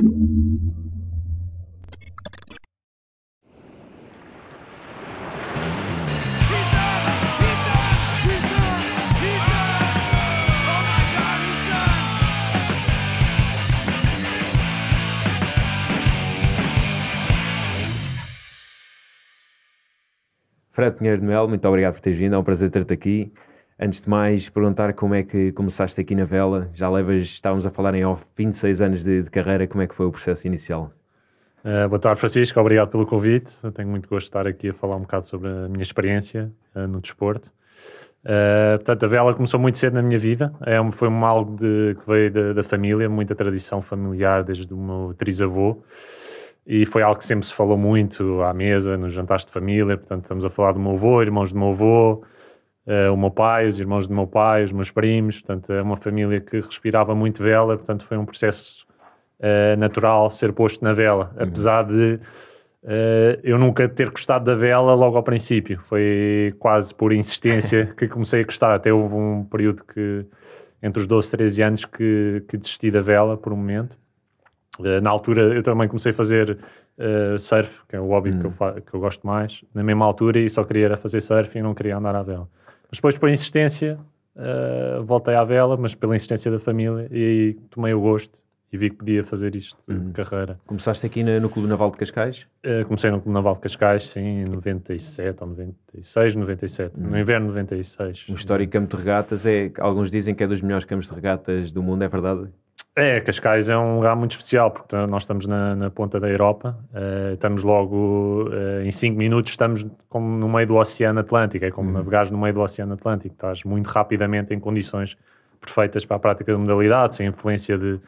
Fred Pinheiro de Mel, muito obrigado por teres vindo, é um prazer ter-te aqui. Antes de mais, perguntar como é que começaste aqui na vela. Já levas, estávamos a falar em off, 26 anos de, de carreira, como é que foi o processo inicial? Uh, boa tarde, Francisco, obrigado pelo convite. Eu tenho muito gosto de estar aqui a falar um bocado sobre a minha experiência uh, no desporto. Uh, portanto, a vela começou muito cedo na minha vida, é, foi um algo de, que veio da, da, família, muita tradição familiar desde o meu trisavô e foi algo que sempre se falou muito à mesa, nos jantares de família. Portanto, estamos a falar do meu avô, irmãos do meu avô, o meu pai, os irmãos do meu pai, os meus primos. Portanto, é uma família que respirava muito vela. Portanto, foi um processo uh, natural ser posto na vela, uhum. apesar de uh, eu nunca ter gostado da vela logo ao princípio. Foi quase por insistência que comecei a gostar. Até houve um período que, entre os 12 e 13 anos, que, que desisti da vela por um momento eh, na altura eu também comecei a fazer uh, surf, que é o hobby que, eu hum. que eu gosto mais, na mesma altura e só queria fazer surf e não queria andar à vela. Mas depois, por insistência, uh, voltei à vela, mas pela insistência da família e tomei o gosto e vi que podia fazer isto de uhum. carreira. Começaste aqui no, no Clube Naval de Cascais? Uh, comecei no Clube Naval de Cascais, sim, em 97 ou 96, 97, uhum. no inverno de 96. Um histórico campo de regatas, é, alguns dizem que é dos melhores campos de regatas do mundo, é verdade? É, Cascais é um lugar muito especial, porque nós estamos na, na ponta da Europa, uh, estamos logo uh, em 5 minutos, estamos como no meio do Oceano Atlântico, é como uhum. navegares no meio do Oceano Atlântico, estás muito rapidamente em condições perfeitas para a prática da modalidade, sem influência de,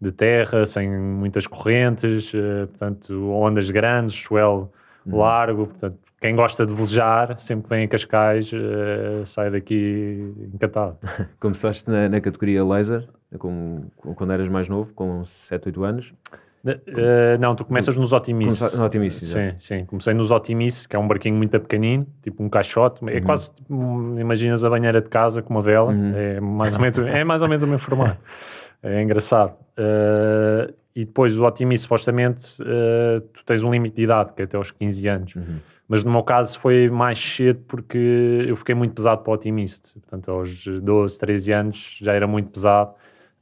de terra, sem muitas correntes, uh, portanto, ondas grandes, swell uhum. largo, portanto, quem gosta de velejar, sempre que vem a Cascais, sai daqui encantado. Começaste na, na categoria laser? Com, com, quando eras mais novo, com 7, 8 anos? Uh, não, tu começas nos Optimistas. No Optimistas, sim, sim. Comecei nos Optimistas, que é um barquinho muito pequenino, tipo um caixote. É uhum. quase, tipo, imaginas a banheira de casa com uma vela. Uhum. É, mais ou menos, é mais ou menos o mesmo formato. É engraçado. Uh, e depois o Optimista, supostamente, uh, tu tens um limite de idade, que é até aos 15 anos. Uhum. Mas no meu caso foi mais cedo porque eu fiquei muito pesado para o Optimista. Portanto, aos 12, 13 anos já era muito pesado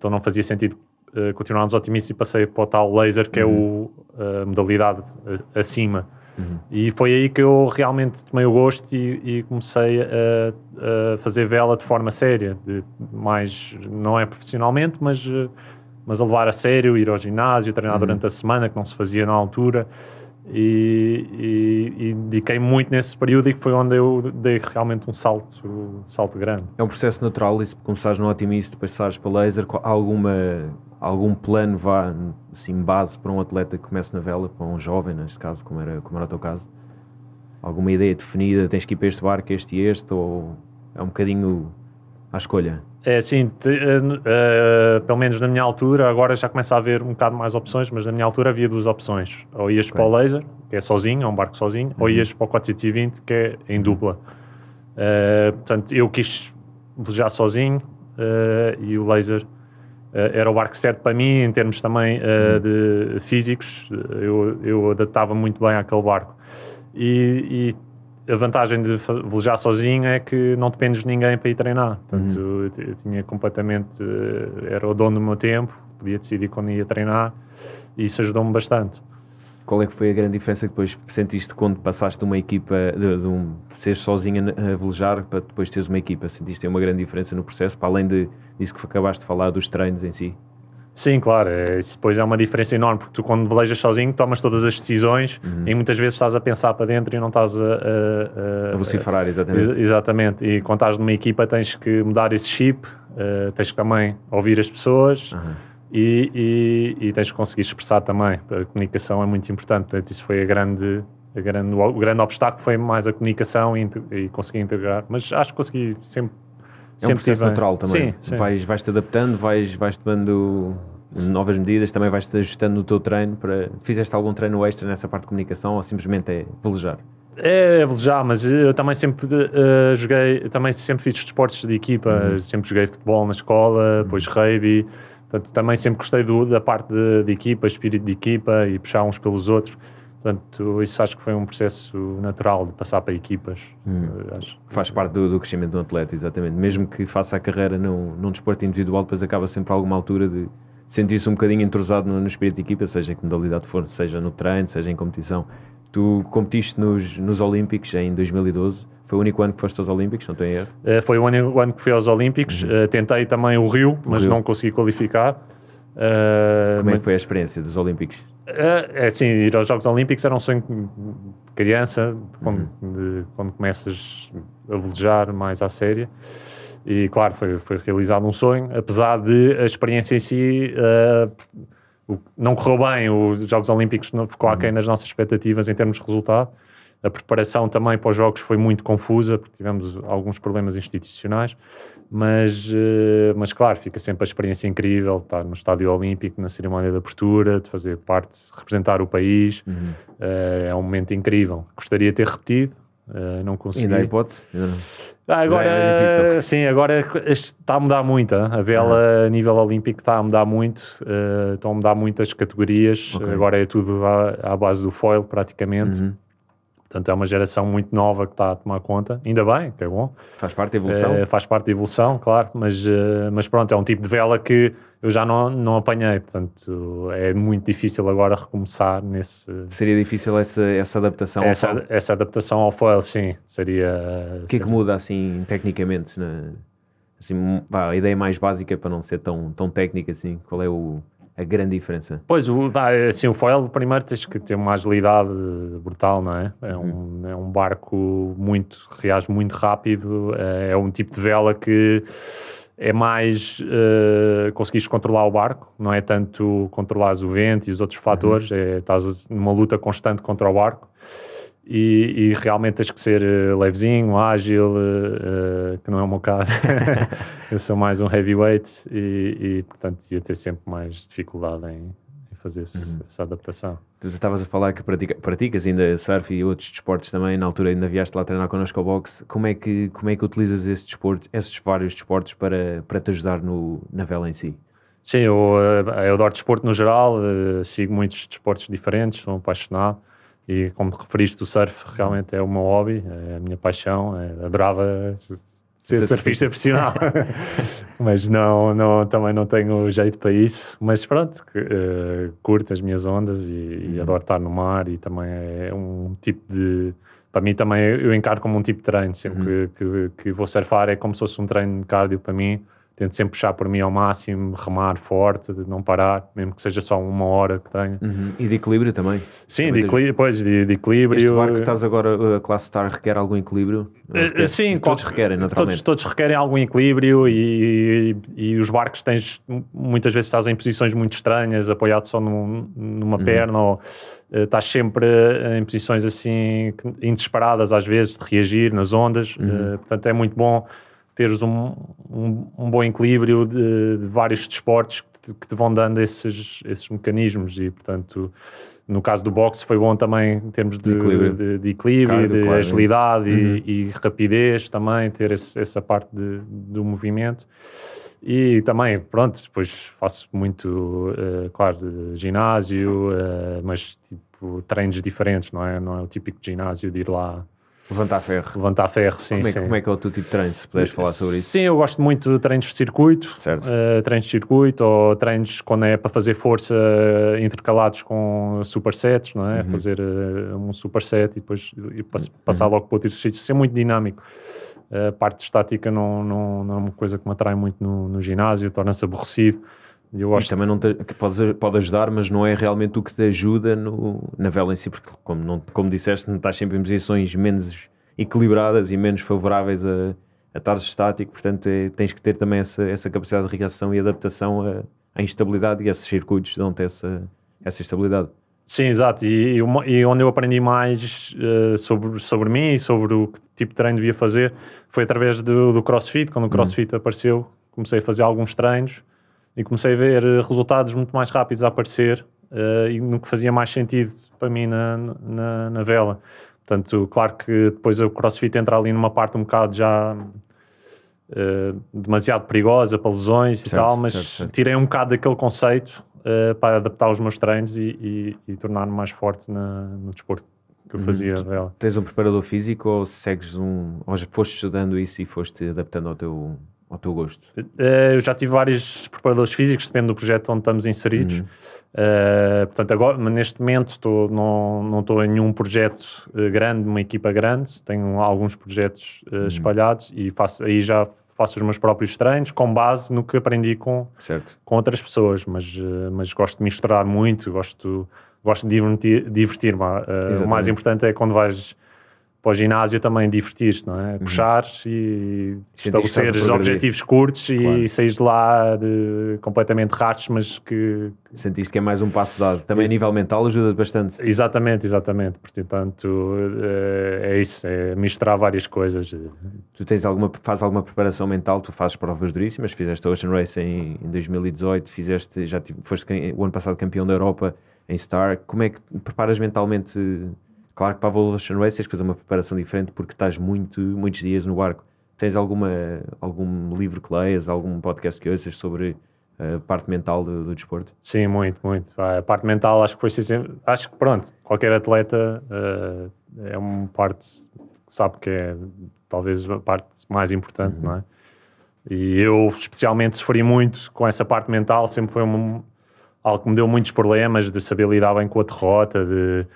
então não fazia sentido uh, continuar nos otimistas e passei para o tal laser, que uhum. é o, a modalidade acima. Uhum. E foi aí que eu realmente tomei o gosto e, e comecei a, a, fazer vela de forma séria, de mais, não é profissionalmente, mas, mas a levar a sério, ir ao ginásio, treinar uhum. durante a semana, que não se fazia na altura. E, e, e, dediquei muito nesse período e foi onde eu dei realmente um salto, um salto grande. É um processo natural isso, começares no otimista, passares para laser, alguma, algum plano vá, assim, base para um atleta que comece na vela, para um jovem, neste caso, como era, como era o teu caso? Alguma ideia definida, tens que ir para este barco, este e este, ou é um bocadinho à escolha? É sim, uh, uh, pelo menos na minha altura, agora já começa a haver um bocado mais opções, mas na minha altura havia duas opções. Ou ias okay. para o laser, que é sozinho, é um barco sozinho, uhum. ou ias para o 420, que é em dupla. Uh, portanto, eu quis velejar sozinho e o laser era o barco certo para mim, em termos também uhum. de físicos, eu, eu adaptava muito bem àquele barco. E, e a vantagem de velejar sozinho é que não dependes de ninguém para ir treinar. Portanto, uhum. eu, eu, tinha completamente. Eh, era o dono do meu tempo, podia decidir quando ia treinar e isso ajudou-me bastante. Qual é que foi a grande diferença que depois sentiste quando passaste de uma equipa, de, de, um, de seres sozinho a velejar para depois teres uma equipa? Sentiste uma grande diferença no processo, para além de, disso que acabaste de falar dos treinos em si? Sim, claro, é, isso depois é uma diferença enorme, porque tu quando velejas sozinho tomas todas as decisões uhum. e muitas vezes estás a pensar para dentro e não estás a... A, a, a vociferar, exatamente. Ex exatamente, e quando estás numa equipa tens que mudar esse chip, uh, tens que também ouvir as pessoas uhum. e, e, e, tens que conseguir expressar também, a comunicação é muito importante, portanto isso foi a grande... A grande, o grande obstáculo foi mais a comunicação e, e conseguir integrar, mas acho que consegui sempre é um processo natural também. Sim, sim. Vais, vais-te adaptando, vais, vais tomando novas medidas, também vais-te ajustando no teu treino. Para... Fizeste algum treino extra nessa parte de comunicação ou simplesmente é velejar? É, velejar, mas eu também sempre uh, joguei, também sempre fiz desportos de equipa, uhum. sempre joguei futebol na escola, uhum. depois rugby, Portanto, também sempre gostei do, da parte de, de, equipa, espírito de equipa e puxar uns pelos outros. Portanto, isso acho que foi um processo natural de passar para equipas. Hum. Acho. Faz parte do, do, crescimento um atleta, exatamente. Mesmo que faça a carreira num, num desporto individual, depois acaba sempre a alguma altura de sentir-se um bocadinho entrosado no, no espírito de equipa, seja em que modalidade for, seja no treino, seja em competição. Tu competiste nos, nos Olímpicos em 2012. Foi o único ano que foste aos Olímpicos, não tenho erro? Uh, foi o único ano que fui aos Olímpicos. Uhum. Uh, tentei também o Rio, o mas Rio. não consegui qualificar. Uh, Como é que foi a experiência dos Olímpicos? É assim, ir aos Jogos Olímpicos era um sonho de criança, quando, uhum. de, quando começas a velejar mais à séria. E claro, foi, foi realizado um sonho, apesar de a experiência em si não correu bem, os Jogos Olímpicos não ficou aquém das uhum. nossas expectativas em termos de resultado. A preparação também para os Jogos foi muito confusa, porque tivemos alguns problemas institucionais, mas, eh, mas claro, fica sempre a experiência incrível de estar no Estádio Olímpico, na cerimónia de abertura, de fazer parte, de representar o país. Uhum. Eh, é um momento incrível. Gostaria de ter repetido, eh, não consegui. Ainda há hipótese? Ah, agora, é sim, agora está a mudar muito. A vela uhum. a nível olímpico está a mudar muito. Estão a mudar muitas categorias. Okay. Agora é tudo à, à, base do foil, praticamente. Uhum. Portanto, é uma geração muito nova que está a tomar conta. Ainda bem, que é bom. Faz parte da evolução. Uh, faz parte da evolução, claro. Mas, uh, mas pronto, é um tipo de vela que eu já não, não apanhei. Portanto, é muito difícil agora recomeçar nesse... Seria difícil essa, essa adaptação essa, ao foil? Essa adaptação ao foil, sim. Seria... O que é que muda, assim, tecnicamente? Na, assim, a ideia mais básica, para não ser tão, tão técnica, assim, qual é o a grande diferença? Pois, o, assim, o foil, primeiro tens que ter uma agilidade brutal, não é? É um, uhum. é um barco muito, reage muito rápido, é, é um tipo de vela que é mais uh, conseguires controlar o barco, não é tanto controlar o vento e os outros fatores, uhum. é, estás numa luta constante contra o barco e, e, realmente tens que ser uh, levezinho, ágil, uh, que não é o meu caso. eu sou mais um heavyweight e, e, portanto, ia ter sempre mais dificuldade em, em fazer uhum. essa adaptação. Tu estavas a falar que pratica, praticas ainda surf e outros desportos também, na altura ainda vieste lá treinar connosco ao boxe. Como é que, como é que utilizas esse desporto, esses vários desportos para, para te ajudar no, na vela em si? Sim, eu, eu adoro desporto no geral, sigo muitos desportos diferentes, sou apaixonado. E como referiste, o surf realmente é o meu hobby, é a minha paixão. É, adorava ser surfista profissional, mas não, não, também não tenho jeito para isso. Mas pronto, uh, curto as minhas ondas e, e, uhum. adoro estar no mar. E também é um tipo de. Para mim, também eu encaro como um tipo de treino. Sempre uhum. que, que, que vou surfar, é como se fosse um treino de cardio para mim tento sempre puxar por mim ao máximo, remar forte, de não parar, mesmo que seja só uma hora que tenha. Uhum. E de equilíbrio também? Sim, também de equilíbrio, pois, de, de, equilíbrio. Este barco que estás agora, a classe Star, requer algum equilíbrio? Uh, sim, todos requerem, naturalmente. Todos, todos requerem algum equilíbrio e, e, e, os barcos tens, muitas vezes estás em posições muito estranhas, apoiado só num, numa uhum. perna ou eh, estás sempre em posições assim inesperadas às vezes de reagir nas ondas, uhum. uh, portanto é muito bom teres um, um, um bom equilíbrio de, de vários desportos que te, que te, vão dando esses, esses mecanismos e, portanto, no caso do boxe foi bom também em termos de, de equilíbrio, de, de, equilíbrio, de claro, agilidade uhum. e, e, rapidez também, ter esse, essa parte do movimento. E também, pronto, depois faço muito, uh, claro, de ginásio, uh, mas tipo treinos diferentes, não é? Não é o típico ginásio de ir lá Levantar ferro. Levantar ferro, sim. Como é, sim. Como é que é o teu tipo de treino, se puderes falar sobre isso? Sim, eu gosto muito de treinos de circuito. Certo. Uh, treinos de circuito ou treinos quando é para fazer força intercalados com supersets, não é? Uhum. Fazer uh, um superset e depois e passar uhum. logo para outro exercício. Isso é muito dinâmico. A parte estática não, não, não é uma coisa que me atrai muito no, no ginásio, torna-se aborrecido. Eu e também não te, pode, pode ajudar, mas não é realmente o que te ajuda no, na vela em si, porque, como, não, como disseste, não estás sempre em posições menos equilibradas e menos favoráveis a, a estar estático, portanto é, tens que ter também essa, essa capacidade de reação e adaptação à instabilidade e esses circuitos dão-te essa, essa estabilidade. Sim, exato. E, e, onde eu aprendi mais uh, sobre, sobre mim e sobre o que tipo de treino devia fazer foi através do, do CrossFit. Quando o uhum. CrossFit apareceu, comecei a fazer alguns treinos e comecei a ver eh, resultados muito mais rápidos a aparecer uh, e no que fazia mais sentido para mim na, na, na, vela. Portanto, claro que depois o CrossFit entra ali numa parte um bocado já uh, demasiado perigosa para lesões certo, e tal, mas certo, certo. tirei um bocado daquele conceito uh, para adaptar os meus treinos e, e, e tornar-me mais forte na, no desporto que eu uhum. fazia. Uhum. Tens um preparador físico ou segues um. ou já foste estudando isso e foste adaptando ao teu, ao teu gosto? Uh, eu já tive vários preparadores físicos, depende do projeto onde estamos inseridos. Uhum. Uh, portanto, agora, neste momento tô, não, não estou em nenhum projeto uh, grande, uma equipa grande, tenho alguns projetos uh, uhum. espalhados e faço, aí já faço os meus próprios treinos com base no que aprendi com, certo. com outras pessoas, mas, mas gosto de misturar muito, gosto, gosto de divertir-me. Divertir o mais importante é quando vais para o ginásio também divertir-te, não é? Uhum. Puxares e estabeleceres objetivos curtos claro. e saís de lá de, completamente ratos, mas que... Sentiste que é mais um passo dado. Também a nível mental ajuda bastante. Exatamente, exatamente. Portanto, é, é isso, é misturar várias coisas. Tu tens alguma, fazes alguma preparação mental, tu fazes provas duríssimas, fizeste a Ocean Race em, em 2018, fizeste, já foste o ano passado campeão da Europa em Star. Como é que preparas mentalmente Claro que para a Evolution Race tens que fazer uma preparação diferente porque estás muito, muitos dias no barco. Tens alguma, algum livro que leias, algum podcast que ouças sobre a parte mental do, do desporto? Sim, muito, muito. A parte mental acho que foi sempre, acho que pronto, qualquer atleta uh, é uma parte que sabe que é talvez a parte mais importante, uhum. não é? E eu especialmente sofri muito com essa parte mental, sempre foi um, algo que me deu muitos problemas de saber lidar bem com a derrota, de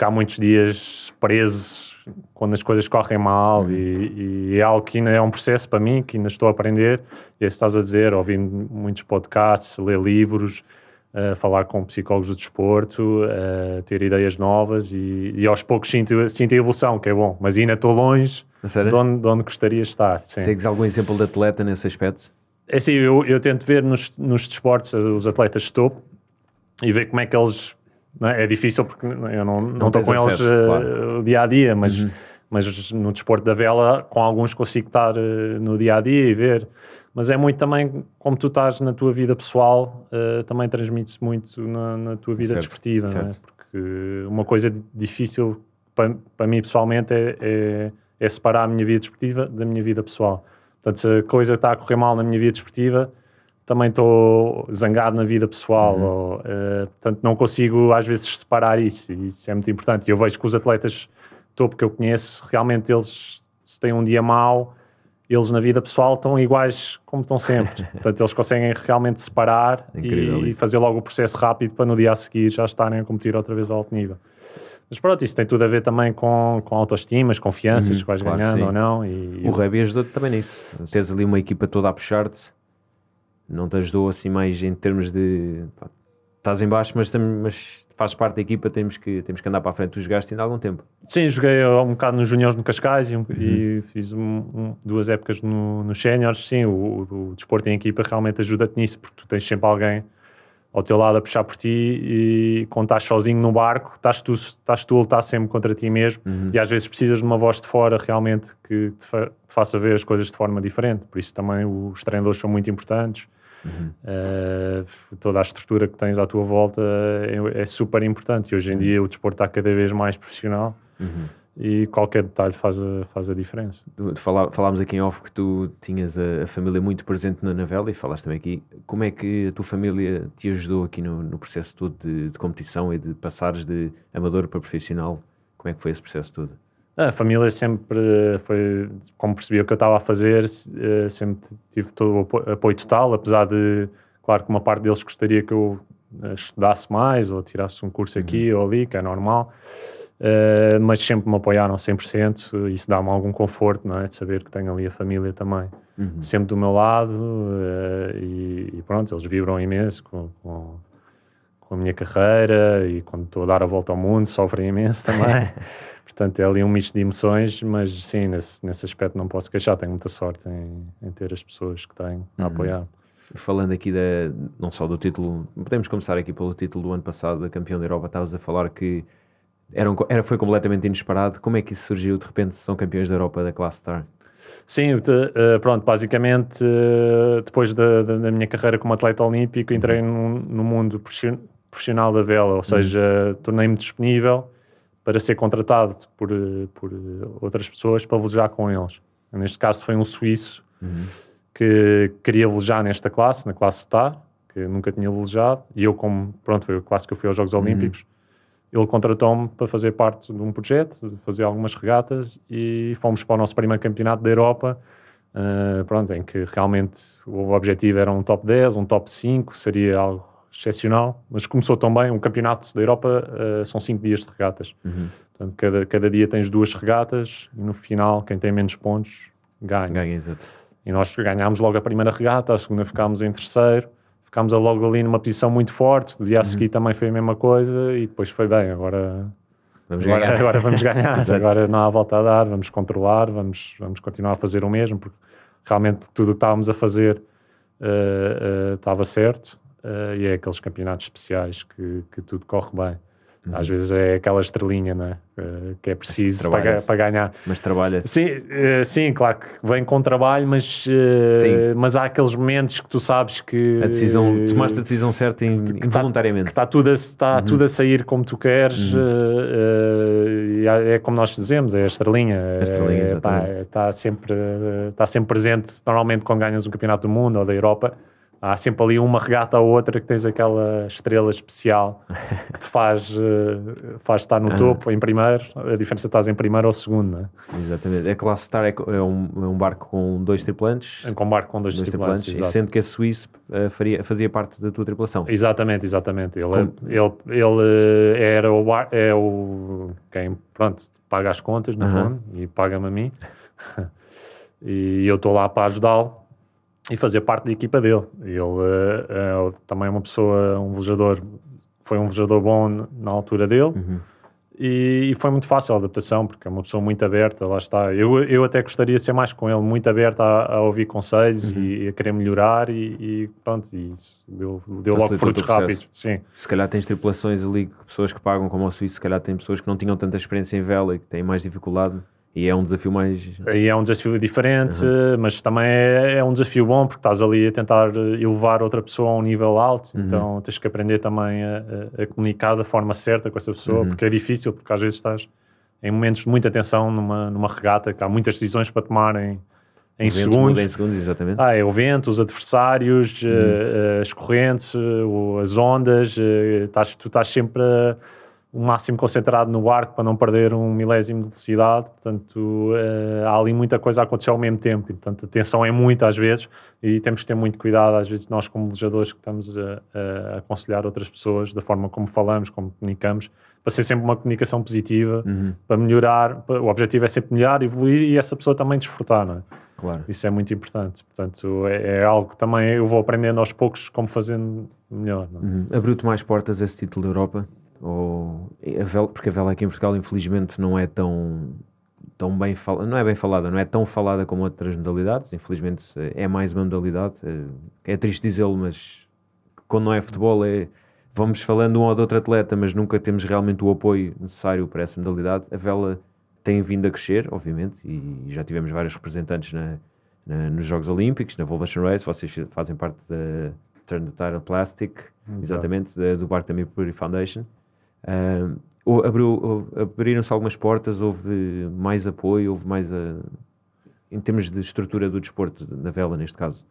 ficar muitos dias presos quando as coisas correm mal uhum. e, e, é algo que ainda é um processo para mim, que ainda estou a aprender. E é estás a dizer, ouvir muitos podcasts, ler livros, uh, falar com psicólogos do desporto, uh, ter ideias novas e, e, aos poucos sinto, sinto a evolução, que é bom. Mas ainda estou longe de onde, de onde, gostaria de estar. Sim. Segues algum exemplo de atleta nesse aspecto? É assim, eu, eu tento ver nos, nos desportos os atletas de topo e ver como é que eles é? é? difícil porque eu não estou com eles uh, claro. dia a dia, mas, uhum. mas no desporto da vela, com alguns consigo estar uh, no dia a dia e ver. Mas é muito também como tu estás na tua vida pessoal, uh, também transmites muito na, na tua vida certo, desportiva, é? certo. porque uma coisa difícil para, para mim pessoalmente é, é, é separar a minha vida desportiva da minha vida pessoal. Portanto, se a coisa está a correr mal na minha vida desportiva, também estou zangado na vida pessoal, uhum. ou, uh, portanto não consigo às vezes separar isso, e isso é muito importante. E eu vejo que os atletas topo que eu conheço, realmente eles, se têm um dia mau, eles na vida pessoal estão iguais como estão sempre. portanto, eles conseguem realmente separar e, e, fazer logo o processo rápido para no dia a seguir já estarem a competir outra vez ao alto nível. Mas pronto, isso tem tudo a ver também com, com autoestimas, confianças, uhum, que vais claro ganhando ou não. E, o Rugby ajudou-te também nisso. Teres ali uma equipa toda a puxar-te não te ajudou assim mais em termos de pá, estás em baixo, mas, mas fazes parte da equipa, temos que, temos que andar para a frente. Tu jogaste ainda há algum tempo? Sim, joguei um bocado nos Juniors no Cascais e, uhum. e fiz um, um, duas épocas no, nos Séniores. Sim, o, o, desporto em equipa realmente ajuda-te nisso, porque tu tens sempre alguém ao teu lado a puxar por ti e quando estás sozinho no barco, estás tu, estás tu a lutar sempre contra ti mesmo uhum. e às vezes precisas de uma voz de fora realmente que te, fa te faça ver as coisas de forma diferente. Por isso também os treinadores são muito importantes Uhum. Uh, toda a estrutura que tens à tua volta é, é, super importante e hoje em dia o desporto está cada vez mais profissional uhum. e qualquer detalhe faz a, faz a diferença. falámos aqui em off que tu tinhas a, a, família muito presente na novela e falaste também aqui. Como é que a tua família te ajudou aqui no, no processo todo de, de competição e de passares de amador para profissional? Como é que foi esse processo todo? A família sempre foi, como percebia o que eu estava a fazer, eh, sempre tive todo o apoio total, apesar de, claro que uma parte deles gostaria que eu eh, estudasse mais ou tirasse um curso aqui uhum. ou ali, que é normal, uh, mas sempre me apoiaram 100%, isso dá-me algum conforto, não é? De saber que tenho ali a família também, uhum. sempre do meu lado uh, e, e, pronto, eles vibram imenso com, com, com a minha carreira e quando estou a dar a volta ao mundo sofrem imenso também. Portanto, é ali um misto de emoções, mas sim, nesse, nesse aspecto não posso queixar. Tenho muita sorte em, em ter as pessoas que tenho a uhum. apoiar. Falando aqui da, não só do título, podemos começar aqui pelo título do ano passado da campeão da Europa. Estavas a falar que era, um, era, foi completamente inesperado. Como é que isso surgiu? De repente são campeões da Europa da Classe Star? Sim, eh, pronto, basicamente eh, depois da, da, minha carreira como atleta olímpico entrei no, no mundo profissional da vela, ou uhum. seja, uhum. tornei-me disponível para ser contratado por, por outras pessoas para velejar com eles. Neste caso foi um suíço uhum. que queria velejar nesta classe, na classe Star, que nunca tinha velejado, e eu, como, pronto, foi a classe que eu fui aos Jogos uhum. Olímpicos, ele contratou-me para fazer parte de um projeto, fazer algumas regatas, e fomos para o nosso primeiro campeonato da Europa, uh, pronto, em que realmente o objetivo era um top 10, um top 5, seria algo excepcional, mas começou tão bem, um campeonato da Europa uh, são 5 dias de regatas. Uhum. Portanto, cada, cada dia tens duas regatas, e no final, quem tem menos pontos, ganha. Ganha, exato. E nós ganhámos logo a primeira regata, a segunda ficámos em terceiro, ficámos logo ali numa posição muito forte. O dia a uhum. seguir também foi a mesma coisa e depois foi bem. Agora vamos agora, ganhar. Agora vamos ganhar. agora não há volta a dar, vamos controlar, vamos, vamos continuar a fazer o mesmo, porque realmente tudo o que estávamos a fazer uh, uh, estava certo. Uh, e é aqueles campeonatos especiais que, que tudo corre bem. Uhum. Às vezes é aquela estrelinha né? Uh, que é preciso para, para, ganhar. Mas trabalha-se. Sim, uh, sim, claro que vem com trabalho, mas, uh, mas há aqueles momentos que tu sabes que. A decisão, tomaste a decisão certa in, que tá- involuntariamente. Tá, que está tudo, a, está uhum. tudo a sair como tu queres. Uhum. é como nós dizemos, é a estrelinha. A estrelinha é, está, está, sempre, está sempre presente, normalmente quando ganhas um campeonato do mundo ou da Europa há sempre ali uma regata ou outra que tens aquela estrela especial que te faz, uh, faz estar no topo, em primeiro. A diferença é estás em primeiro ou segundo, não é? Exatamente. A Classe Star é, um, é um barco com dois tripulantes. É um barco com dois, dois tripulantes. tripulantes sendo que a Suíça uh, faria, fazia parte da tua tripulação. Exatamente, exatamente. Ele, é, ele, ele eh, era o, bar, é o quem, pronto, paga as contas, no fundo, e paga-me a mim. e eu estou lá para ajudá-lo e fazer parte da equipa dele. Ele uh, também é uma pessoa, um velejador, foi um velejador bom na altura dele uhum. e, e, foi muito fácil a adaptação, porque é uma pessoa muito aberta, lá está. Eu, eu até gostaria de ser mais com ele, muito aberto a, a ouvir conselhos uhum. e, a querer melhorar e, e pronto, e isso deu, deu logo frutos rápidos. Sim. Se calhar tens tripulações ali, pessoas que pagam como o Suíço, se calhar tem pessoas que não tinham tanta experiência em vela e que têm mais dificuldade e é um desafio mais. E é um desafio diferente, uhum. mas também é, é, um desafio bom porque estás ali a tentar elevar outra pessoa a um nível alto, uhum. então tens que aprender também a, a, comunicar da forma certa com essa pessoa, uhum. porque é difícil, porque às vezes estás em momentos de muita tensão numa, numa regata, que há muitas decisões para tomar em, em segundos. Em segundos exatamente. Ah, é o vento, os adversários, uh, as correntes, as ondas, estás, tu estás sempre a o máximo concentrado no barco para não perder um milésimo de velocidade. Portanto, uh, há ali muita coisa a acontecer ao mesmo tempo. E, portanto, a tensão é muita às vezes e temos que ter muito cuidado. Às vezes, nós, como velejadores, que estamos a, a, aconselhar outras pessoas da forma como falamos, como comunicamos, para ser sempre uma comunicação positiva, uhum. para melhorar. o objetivo é sempre melhorar, evoluir e essa pessoa também desfrutar, não é? Claro. Isso é muito importante. Portanto, é, é, algo que também eu vou aprendendo aos poucos como fazendo melhor. É? Uhum. Abriu-te mais portas esse título da Europa? Ou a vela, porque a vela aqui em Portugal infelizmente não é tão tão bem falada, não é bem falada, não é tão falada como outras modalidades, infelizmente é mais uma modalidade, é, é triste dizê-lo, mas quando não é futebol é vamos falando um ou de outro atleta, mas nunca temos realmente o apoio necessário para essa modalidade. A vela tem vindo a crescer, obviamente, e já tivemos vários representantes na, na, nos Jogos Olímpicos, na Volvation Race, vocês fazem parte da Turn the Tire Plastic, exatamente, da, do barco da Mercury Foundation. Uh, abriu, abriram-se algumas portas, houve mais apoio, houve mais a, em termos de estrutura do desporto na vela, neste caso?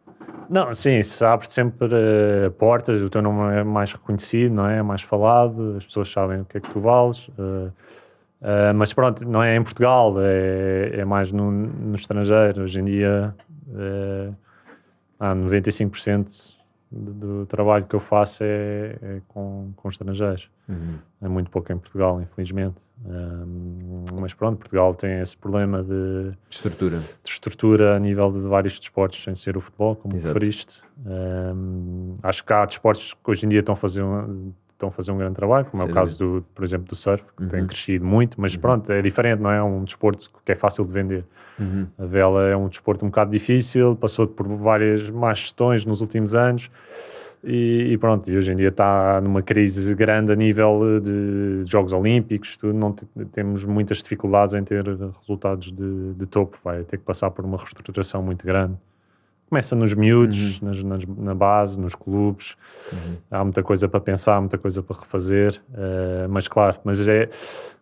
Não, sim, se abre sempre uh, portas, o teu nome é mais reconhecido, não é? é? mais falado, as pessoas sabem o que é que tu vales. Uh, uh, mas pronto, não é em Portugal, é, é mais no, no estrangeiro. Hoje em dia, uh, há 95% do, trabalho que eu faço é, é com, com estrangeiros. Uhum. É muito pouco em Portugal, infelizmente. Um, mas pronto, Portugal tem esse problema de, de, estrutura. de estrutura a nível de vários desportos, sem ser o futebol, como Exato. referiste. Um, acho que há desportos que hoje em dia estão a fazer um, estão a fazer um grande trabalho, como é o caso, do, por exemplo, do surf, que uhum. tem crescido muito, mas uhum. pronto, é diferente, não é? É um desporto que é fácil de vender. Uhum. A vela é um desporto um bocado difícil, passou por várias más gestões nos últimos anos e, e, pronto, e hoje em dia está numa crise grande a nível de Jogos Olímpicos, tudo, não temos muitas dificuldades em ter resultados de, de topo, vai ter que passar por uma reestruturação muito grande começa nos miúdos, uhum. nas, nas, na base, nos clubes. Uhum. Há muita coisa para pensar, muita coisa para refazer. Uh, mas claro, mas é,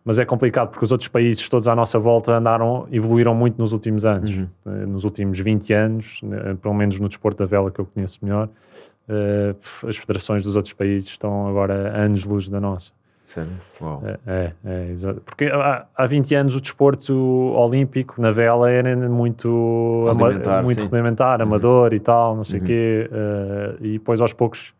mas é complicado porque os outros países todos à nossa volta andaram, evoluíram muito nos últimos anos, Uhum. Eh, nos últimos 20 anos, né, pelo menos no desporto da vela que eu conheço melhor, eh, as federações dos outros países estão agora a anos-luz da nossa. Sério? É, é, é, exato. porque há, há 20 anos o desporto olímpico na vela era muito ama- Rudimentar, muito sim. rudimentar, Uhum. amador e tal, não sei o Uhum. quê, eh, e depois aos poucos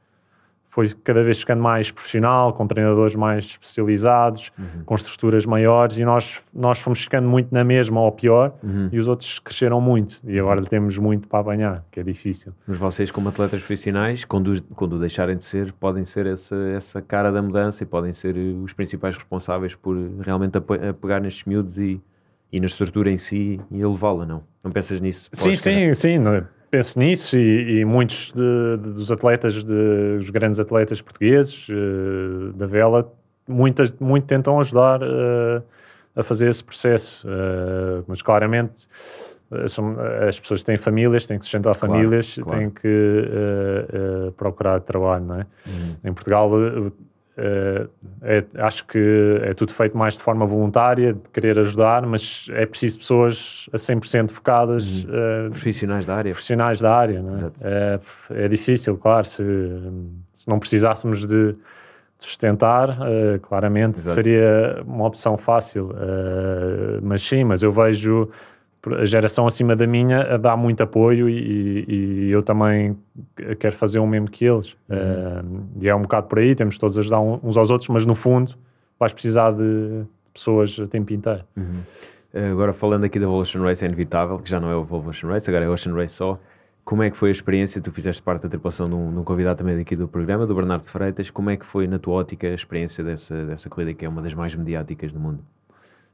foi cada vez ficando mais profissional, com treinadores mais especializados, Uhum. com estruturas maiores, e nós, nós fomos ficando muito na mesma ou pior, Uhum. e os outros cresceram muito, e agora temos muito para apanhar, que é difícil. Mas vocês, como atletas profissionais, quando, quando deixarem de ser, podem ser essa, essa cara da mudança e podem ser eh, os principais responsáveis por realmente ape- a pegar nestes miúdos e, e na estrutura em si e elevá-la, não? Não pensas nisso? Sim, Pós- sim, sim. Penso nisso e, e muitos de- de- dos atletas, de, os grandes atletas portugueses eh, da vela, muitas, muito tentam ajudar eh, a fazer esse processo. Eh, mas claramente as pessoas têm famílias, têm que sustentar Claro, famílias, claro. têm que procurar trabalho, não é? Uhum. Em Portugal, é- acho que é tudo feito mais de forma voluntária, de querer ajudar, mas é preciso pessoas a 100% focadas, eh, Profissionais da área. profissionais da área. É? É, é difícil, claro, se, se não precisássemos de sustentar, eh, claramente Exato. seria uma opção fácil. eh, mas sim, mas eu vejo a geração acima da minha dar muito apoio e, e eu também quero fazer o mesmo que eles. Eh, e é um bocado por aí, temos todos a ajudar uns aos outros, mas no fundo vais precisar de pessoas a tempo inteiro. Uhum. Eh, Agora falando aqui da Evolution Race é inevitável, que já não é o Evolution Race, agora é Ocean Race só. Como é que foi a experiência? Tu fizeste parte da tripulação de um, de um convidado também daqui do programa, do Bernardo Freitas. Como é que foi, na tua ótica, a experiência dessa, dessa corrida, que é uma das mais mediáticas do mundo?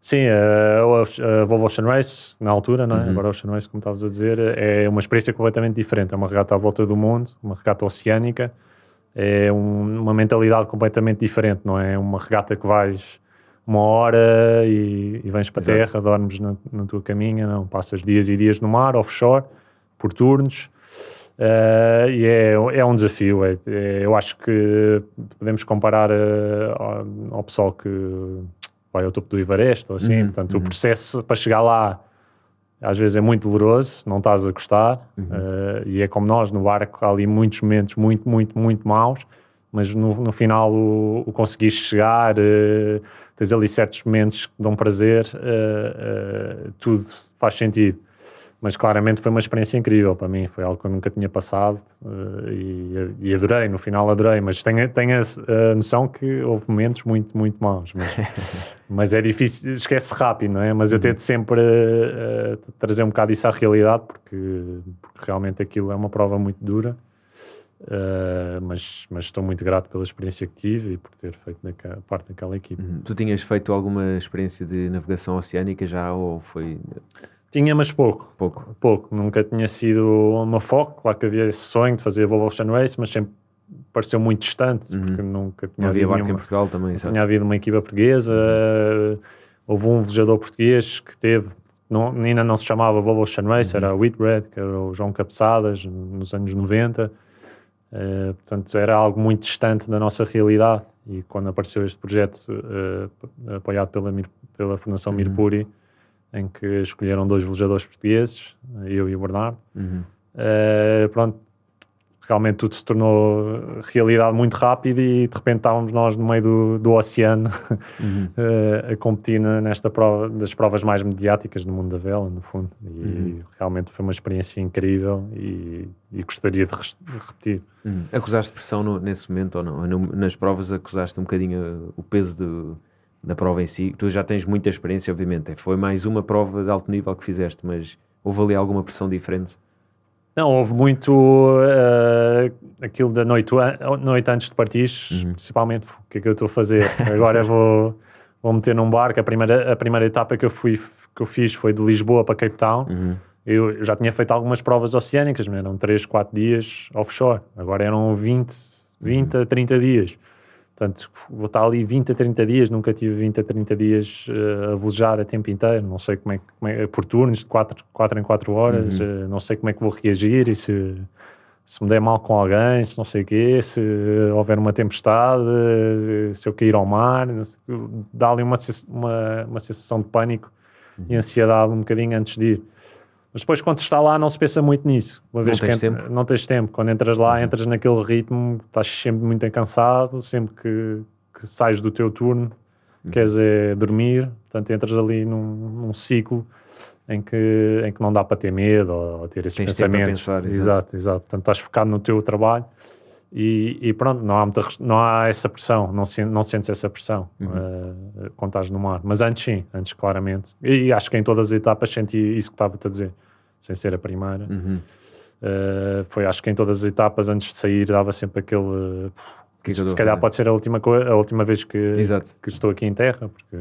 Sim, a, a Volvo Ocean Race, na altura, não é? Uhum. agora Ocean Race, como estavas a dizer, é uma experiência completamente diferente. É uma regata à volta do mundo, uma regata oceânica, é um- uma mentalidade completamente diferente, não é? uma regata que vais uma hora e, e vens para a terra, dormes na, na tua caminha, não, passas dias e dias no mar, offshore, por turnos. Eh, e é, é um desafio. é- é- eu acho que podemos comparar eh, ao, ao pessoal que vai ao topo do Everest ou assim. Uhum, Portanto, uhum. o processo para chegar lá às vezes é muito doloroso, não estás a gostar. Uhum. eh, e é como nós no barco, há ali muitos momentos muito, muito, muito maus. Mas no, no final o, o chegar, eh, tens ali certos momentos que dão prazer, eh, eh, tudo faz sentido mas claramente foi uma experiência incrível para mim, foi algo que eu nunca tinha passado eh, e, e adorei, no final adorei, mas tenho, tenho a, a noção que houve momentos muito, muito maus, mas, mas é difícil, esquece rápido, não é? Mas eu tento sempre eh, trazer um bocado isso à realidade, porque, porque realmente aquilo é uma prova muito dura, eh, mas, mas estou muito grato pela experiência que tive e por ter feito naquela, parte daquela equipe. Uhum. Tu tinhas feito alguma experiência de navegação oceânica já ou foi Tinha, mas pouco. pouco? pouco, nunca tinha sido uma foco, claro que havia esse sonho de fazer a Volvo Ocean Race, mas sempre pareceu muito distante, Uhum. porque nunca tinha Não havia barco em nenhuma, Portugal também, tinha havido uma equipa portuguesa, eh, houve um velejador português que teve, não, ainda não se chamava Volvo Ocean Race, Uhum. era a Whitbread, que era o João Cabeçadas, nos anos 90, Eh, portanto era algo muito distante da nossa realidade, e quando apareceu este projeto eh, apoiado pela, pela Fundação Uhum. Mirpuri, em que escolheram dois velejadores portugueses, eu e o Bernardo, Uhum. Uh, pronto, realmente tudo se tornou realidade muito rápido e de repente estávamos nós no meio do, do oceano Uhum. uh, a competir nesta prova, das provas mais mediáticas do mundo da vela, no fundo. E Uhum. realmente foi uma experiência incrível e, e gostaria de de repetir. Uhum. Acusaste pressão no- nesse momento ou não? No- nas provas acusaste um bocadinho o peso do- da prova em si. Tu já tens muita experiência, obviamente. Foi mais uma prova de alto nível que fizeste, mas houve ali alguma pressão diferente? Não, houve muito uh, aquilo da noite, noite antes de partir, Uhum. principalmente o que é que eu estou a fazer. Agora vou, vou meter num barco. A primeira, a primeira etapa que eu, fui, que eu fiz foi de Lisboa para Cape Town. Uhum. Eu já tinha feito algumas provas oceânicas, mas eram 3, 4 dias offshore. Agora eram 20, 20 a 30 dias. Portanto, vou estar ali 20 a 30 dias. Nunca tive 20 a 30 dias eh, a velejar a tempo inteiro. Não sei como é, como é por turnos de 4, 4 em 4 horas. Uhum. eh, não sei como é que vou reagir e se, se me der mal com alguém, se não sei o quê, se houver uma tempestade, se eu cair ao mar, dá ali uma, uma, uma sensação de pânico uhum. e ansiedade um bocadinho antes de ir. Mas depois, quando se está lá, não se pensa muito nisso. Uma vez não tens que tempo? não tens tempo. Quando entras lá, uhum. entras naquele ritmo, estás sempre muito cansado, sempre que, que sais do teu turno, uhum. queres é dormir, portanto, entras ali num, num ciclo em que, em que não dá para ter medo ou, ter esses Tens pensamentos. Pensar, exato. exato, exato. Portanto, estás focado no teu trabalho e, e, pronto, não há, muita, não há essa pressão, não, se, não sentes essa pressão uhum. uh, quando estás no mar. Mas antes sim, antes claramente. E, acho que em todas as etapas senti isso que estava-te a dizer, sem ser a primeira. Uhum. Uh, foi acho que em todas as etapas, antes de sair, dava sempre aquele. Que se, calhar pode ser a última, a última vez que, que estou aqui em terra, porque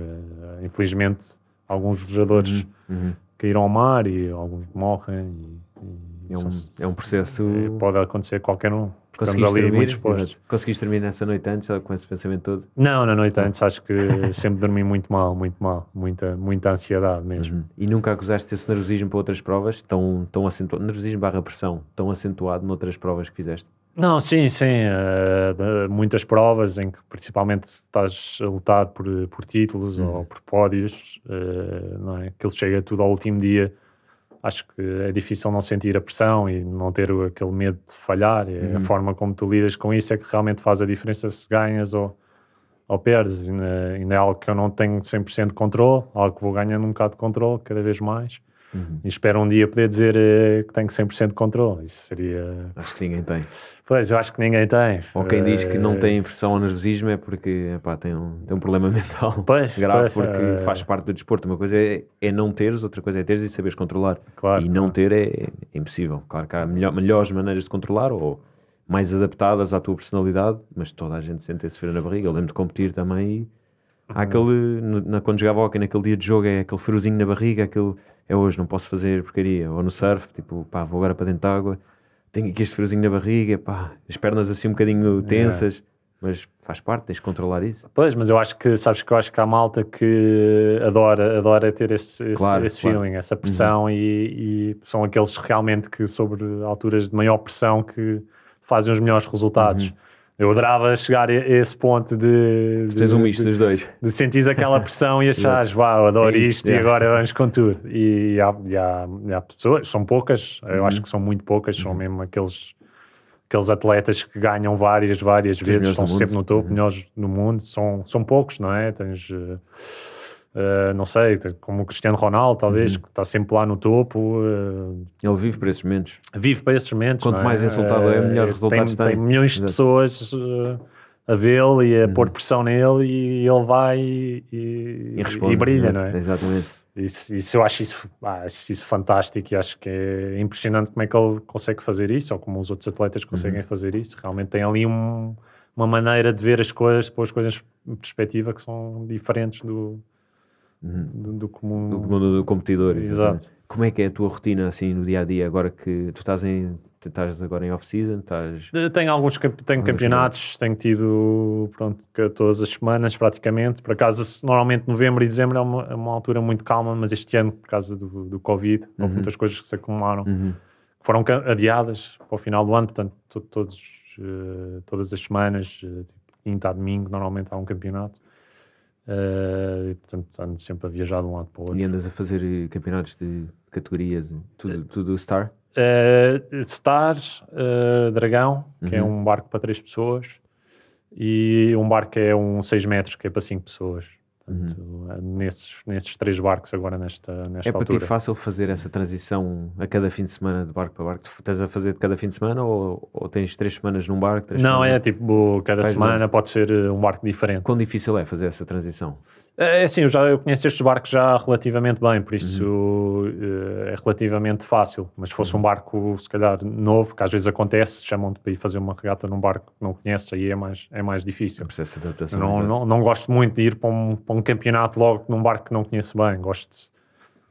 infelizmente alguns jogadores uhum. Uhum caíram ao mar e alguns morrem. E, e é, um, é um processo. Pode acontecer a qualquer um. Estamos ali dormir, muito expostos. Conseguiste dormir nessa noite antes, com esse pensamento todo? Não, na noite antes acho que sempre dormi muito mal, muito mal, muita, muita ansiedade mesmo. Uhum. E nunca acusaste esse nervosismo para outras provas, tão, tão acentuado, nervosismo barra pressão, tão acentuado noutras provas que fizeste? Não, sim, sim. Uh, muitas provas em que principalmente estás a lutar por, por títulos uhum. ou por pódios, uh, não é? Aquilo chega tudo ao último dia. Acho que é difícil não sentir a pressão e não ter aquele medo de falhar. Uhum. A forma como tu lidas com isso é que realmente faz a diferença se ganhas ou, ou perdes. Ainda, ainda é algo que eu não tenho 100% de controle, algo que vou ganhando um bocado de controle cada vez mais. Uhum. E espero um dia poder dizer uh, que tenho 100% de controle. Isso seria. Acho que ninguém tem. Pois, eu acho que ninguém tem. Ou quem diz que não tem impressão ou nervosismo é porque epá, tem, um, tem um problema mental pois, grave, pois, porque é... faz parte do desporto. Uma coisa é, é não teres, outra coisa é teres e saberes controlar. Claro, e não ter é, é, impossível. Claro que há melhor, melhores maneiras de controlar ou mais adaptadas à tua personalidade, mas toda a gente sente esse frio na barriga. Eu lembro de competir também e há uhum. aquele, na, quando jogava hockey, naquele dia de jogo, é aquele friozinho na barriga, aquele é hoje, não posso fazer porcaria. Ou no surf, tipo, pá, vou agora para dentro da água tenho aqui este friozinho na barriga, pá, as pernas assim um bocadinho tensas, mas faz parte, tens de controlar isso. Pois, mas eu acho que, sabes que eu acho que há malta que adora, adora ter esse, esse, claro, esse claro. feeling, essa pressão uhum. e, e, são aqueles realmente que sobre alturas de maior pressão que fazem os melhores resultados. Uhum. Eu adorava chegar a esse ponto de. de Tens um misto dos dois. De sentir aquela pressão e achares, vá, eu adoro é isto, isto e agora vamos com tudo. E há, e há, e há pessoas, são poucas, eu uhum. acho que são muito poucas, são uhum. mesmo aqueles, aqueles atletas que ganham várias, várias vezes, estão sempre no topo, uhum. melhores no mundo, são, são poucos, não é? Tens. Uh, Uh, não sei, como o Cristiano Ronaldo, talvez, uhum. que está sempre lá no topo. Uh, Ele vive para esses momentos. Vive para esses momentos. Quanto é? mais insultado é, melhores resultados tem. Tem, tem milhões de pessoas uh, a vê-lo e a uhum. pôr pressão nele e ele vai e, e, e, responde, e brilha, não é? Exatamente. Isso, isso, eu acho isso, ah, acho isso fantástico e acho que é impressionante como é que ele consegue fazer isso ou como os outros atletas conseguem uhum. fazer isso. Realmente tem ali um, uma maneira de ver as coisas, pôr as coisas em perspectiva que são diferentes do, Uhum. Do, do, comum... do comum do competidor. Exato. Como é que é a tua rotina assim no dia a dia agora que tu estás em estás agora em off-season? Estás... Tenho alguns tenho campeonatos, tenho tido pronto, todas as semanas praticamente. Por acaso, normalmente novembro e dezembro é uma, é uma altura muito calma, mas este ano, por causa do, do Covid, uhum. houve muitas coisas que se acumularam, uhum. que foram adiadas para o final do ano, portanto, todos, uh, todas as semanas, uh, quinta a domingo, normalmente há um campeonato. Uh, e, portanto, ando sempre a viajar de um lado para o outro. E andas a fazer eh, campeonatos de categorias, tudo, uh, tudo Star? Uh, Star, Dragão, que é uhum. um barco para três pessoas, e um barco que é um 6 metros, que é para cinco pessoas. Portanto, uhum. Nesses, nesses três barcos agora nesta, nesta é para altura. ti fácil fazer essa transição a cada fim de semana de barco para barco? Estás a fazer de cada fim de semana ou, ou tens três semanas num barco? Não, semanas... é tipo, cada Faz semana bem. pode ser um barco diferente. Quão difícil é fazer essa transição? É, é assim, eu já eu conheço estes barcos já relativamente bem, por isso uhum. é relativamente fácil. Mas se fosse uhum. um barco, se calhar, novo, que às vezes acontece, chamam-te para ir fazer uma regata num barco que não conheces, aí é mais, é mais difícil. Não, não, não, gosto muito de ir para um, para um campeonato logo num barco que não conheço bem. Gosto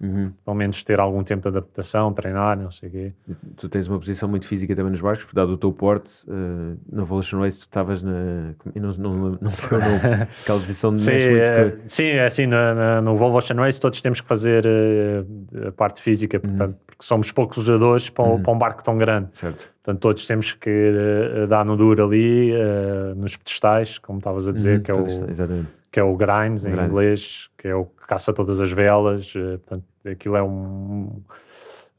Uhum. pelo menos ter algum tempo de adaptação, treinar, não sei o quê. Tu tens uma posição muito física também nos barcos, dado o teu porte, uh, na Evolution Race tu estavas na. eu Não, não, não sei o nome, aquela posição de Sim, é, sim, é assim, na, na- no Ocean Race todos temos que fazer eh, a parte física, portanto, porque somos poucos jogadores para, um- Uhum. para um barco tão grande. Certo. Portanto, todos temos que eh, dar no duro ali, eh, nos pedestais, como estavas a dizer, Uhum, que, é o, Exatamente. que é o grind em Grind. inglês, que é o que caça todas as velas. eh, portanto, aquilo é um.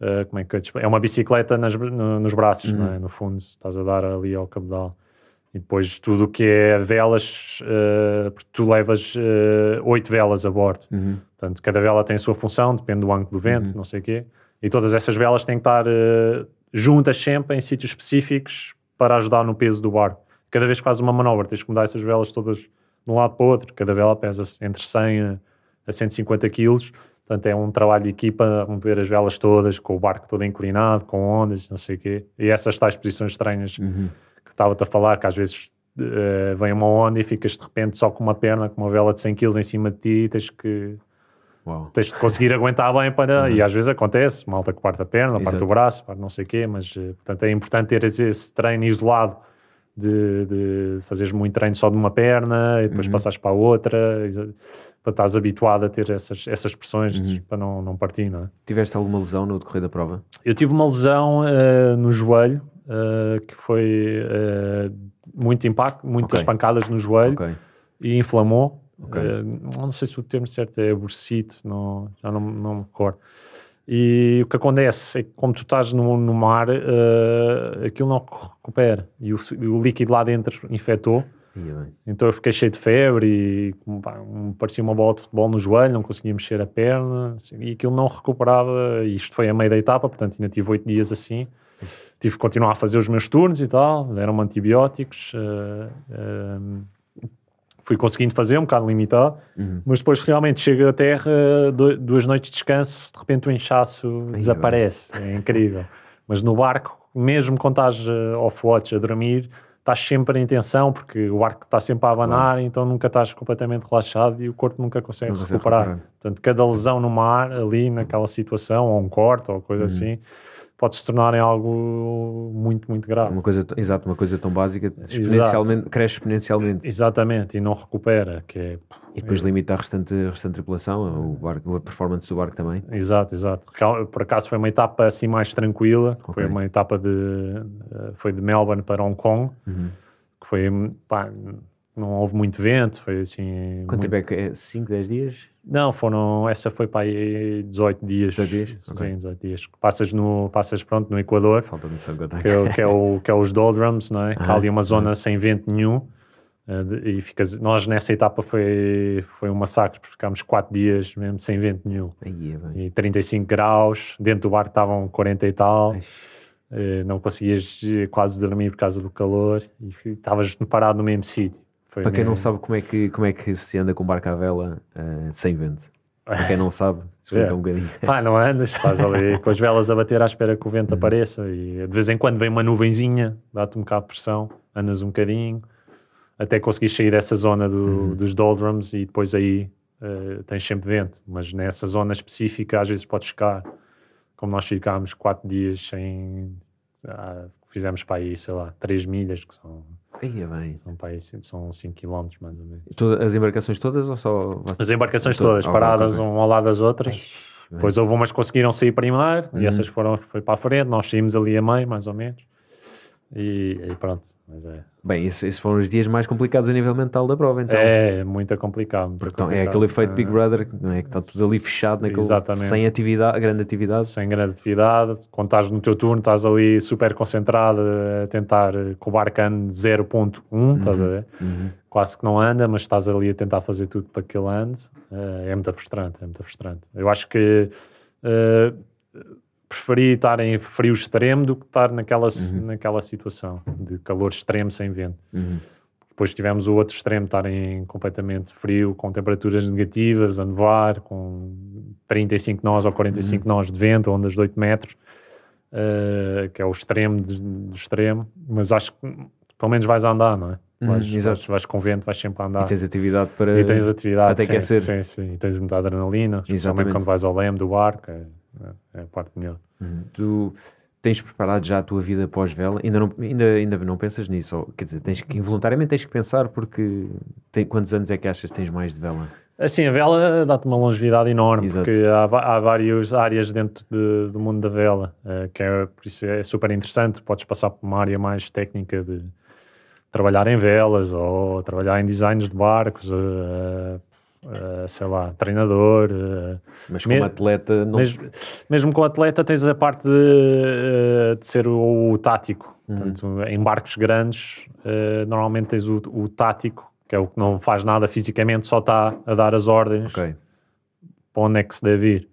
eh, como é que? É uma bicicleta nas- no- nos braços, Uhum. não é? No fundo, estás a dar ali ao cabedal. E depois tudo o que é velas, eh, porque tu levas eh, oito velas a bordo. Uhum. Portanto, cada vela tem a sua função, depende do ângulo do vento, Uhum. não sei o quê. E todas essas velas têm que estar eh, juntas sempre em sítios específicos para ajudar no peso do barco. Cada vez que fazes uma manobra, tens que mudar essas velas todas de um lado para o outro. Cada vela pesa entre 100 a, a 150 quilos. Portanto, é um trabalho de equipa, mover as velas todas, com o barco todo inclinado, com ondas, não sei o quê. E essas tais posições estranhas Uhum. que estava-te a falar, que às vezes eh, vem uma onda e ficas de repente só com uma perna, com uma vela de 100 kg em cima de ti e tens que Uau. tens de conseguir aguentar bem para. E às vezes acontece, malta que parte a perna, parte o braço, parte não sei o quê, mas eh, portanto é importante ter esse, treino isolado de, de fazeres muito treino só de uma perna e depois Uhum. passares para a outra, para estás habituado a ter essas, essas pressões Uhum. para não, não partir, não é? Tiveste alguma lesão no decorrer da prova? Eu tive uma lesão eh, no joelho, eh, que foi eh, muito impacto, muitas Ok. pancadas no joelho Ok. e inflamou. Ok. Eh, não sei se o termo certo é bursite, não, já não, não me recordo. E o que acontece é que, como tu estás no, no mar, aquilo não recupera e o, o líquido lá dentro infectou. Então eu fiquei cheio de febre e pá, parecia uma bola de futebol no joelho, não conseguia mexer a perna e aquilo não recuperava. Isto foi a meio da etapa, portanto ainda tive oito dias assim. Tive que continuar a fazer os meus turnos e tal, deram-me antibióticos. eh, eh, fui conseguindo fazer, um bocado limitado, Uhum. mas depois realmente chega à terra, duas noites de descanso, de repente o inchaço Ai, desaparece. É incrível. Mas no barco, mesmo quando estás eh, off-watch a dormir, estás sempre em tensão, porque o barco está sempre a abanar, então nunca estás completamente relaxado e o corpo nunca consegue recuperar. recuperar. Portanto, cada lesão no mar, ali naquela situação, ou um corte, ou coisa Uhum. assim, pode se tornar em algo muito, muito grave. Uma coisa, exato, uma coisa tão básica, exponencialmente, cresce exponencialmente. Exatamente, e não recupera, que é... E depois limita a restante, a restante tripulação, o barco, a performance do barco também. Exato, exato. Por acaso foi uma etapa assim mais tranquila, Ok. foi uma etapa de eh, foi de Melbourne para Hong Kong, Uhum. que foi pá, não houve muito vento, foi assim. Quanto muito- tempo é que é? 5, 10 dias? Não, foram essa foi para aí 18 dias. 18 dias? Sim, Ok. 18 dias. Passas no passas pronto no Equador, que é, o- que é o que é os doldrums, não é? Que há ali uma zona sem vento nenhum. eh, E ficas, nós nessa etapa foi, foi um massacre, porque ficámos 4 dias mesmo sem vento nenhum. Aí é e 35 graus, dentro do barco estavam 40 e tal, Ai, eh, não conseguias eh, quase dormir por causa do calor e estavas parado no mesmo sítio. Foi Para quem não sabe como é que, como é que se anda com barco à vela eh, sem vento. Para quem não sabe, explica É. um bocadinho. Pá, não andas, estás ali com as velas a bater à espera que o vento apareça e de vez em quando vem uma nuvenzinha, dá-te um bocado de pressão, andas um bocadinho, até conseguir sair dessa zona do- Uhum. dos doldrums e depois aí eh, tens sempre vento, mas nessa zona específica às vezes podes ficar, como nós ficámos quatro dias sem, ah, fizemos para aí, sei lá, 3 milhas, que são, Aí é bem. são para aí, são 5 km mais ou menos. Toda- as embarcações todas ou só. As embarcações Todas, todas, ok, paradas um ao lado das outras. Bem. Depois houve umas que conseguiram sair primeiro Uhum. e essas foram foi para a frente, nós saímos ali a meio, mais ou menos. E, e pronto. Mas é, Bem, esses, esses foram os dias mais complicados a nível mental da prova, então. é muito complicado. muito Porque então, é complicado. aquele efeito Big É, Brother, não é? Que está tudo ali fechado, naquele, Exatamente. sem atividade, grande atividade. Sem grande atividade, quando estás no teu turno, estás ali super concentrado a tentar que o barco ande 0.1, estás a ver? Uhum. Quase que não anda, mas estás ali a tentar fazer tudo para que ele ande. Eh, é muito frustrante, é muito frustrante. Eu acho que eh, preferi estar em frio extremo do que estar naquela, Uhum. naquela situação de calor extremo sem vento. Uhum. Depois tivemos o outro extremo, estar em completamente frio, com temperaturas negativas, a nevar, com 35 nós ou 45 nós de vento, ondas de 8 metros, eh, que é o extremo do extremo. Mas acho que pelo menos vais andar, não é? Vais, Hum, exato. vais, vais com vento, vais sempre a andar. E tens atividade para. E tens atividade, até sim, aquecer. sim, sim. E tens muita adrenalina, especialmente Exatamente. quando vais ao leme do barco, é, é a parte melhor. Uhum. Tu tens preparado já a tua vida pós-vela? Ainda não, ainda, ainda não pensas nisso? Ou, quer dizer, tens que, involuntariamente tens que pensar porque tem, quantos anos é que achas que tens mais de vela? Assim, a vela dá-te uma longevidade enorme, Exato. porque há, há várias áreas dentro de- do mundo da vela, eh, que é, por isso é super interessante. Podes passar por uma área mais técnica de trabalhar em velas ou trabalhar em designs de barcos, eh, eh, sei lá, treinador. eh, Mas como Me- atleta, não. mesmo, mesmo com atleta, tens a parte de, eh, de ser o, o tático. Uhum. Portanto, em barcos grandes, normalmente tens o, o tático, que é o que não faz nada fisicamente, só está a dar as ordens Ok. para onde é que se deve ir.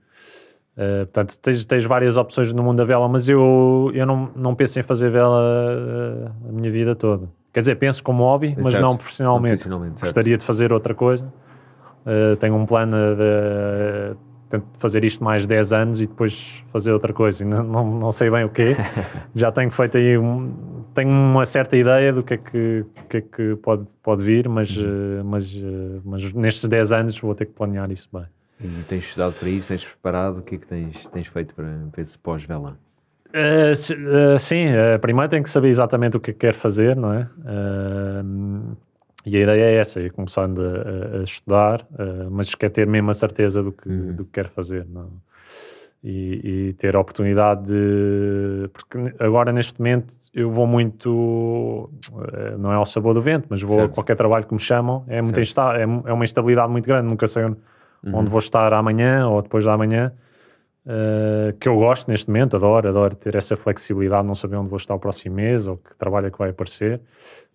Eh, portanto, tens, tens várias opções no mundo da vela, mas eu, eu não, não penso em fazer vela eh, a minha vida toda. Quer dizer, penso como hobby, mas Certo. não profissionalmente. Não profissionalmente. Gostaria de fazer outra coisa. Eh, tenho um plano de tento fazer isto mais 10 anos e depois fazer outra coisa. Não, não, não sei bem o quê. Já tenho feito aí um, tenho uma certa ideia do que é que, que, é que pode, pode vir, mas, Uhum. eh, mas, eh, mas nestes 10 anos vou ter que planear isso bem. E tens estudado para isso, tens preparado, o que é que tens, tens feito para, para esse pós-vela? Uh, uh, sim, uh, primeiro tem que saber exatamente o que quer fazer, não é? Uh, e a ideia é essa, ir começando a, a- a estudar, uh, mas quer ter mesmo a certeza do que, Uhum. do que quer fazer, não? E, e ter a oportunidade de. Porque agora, neste momento, eu vou muito. uh, Não é ao sabor do vento, mas vou Certo. a qualquer trabalho que me chamam, é, muito insta- é, é uma instabilidade muito grande, nunca sei onde, Uhum. vou estar amanhã ou depois da amanhã. Uh, que eu gosto neste momento, adoro, adoro ter essa flexibilidade, não saber onde vou estar o próximo mês ou que trabalho é que vai aparecer,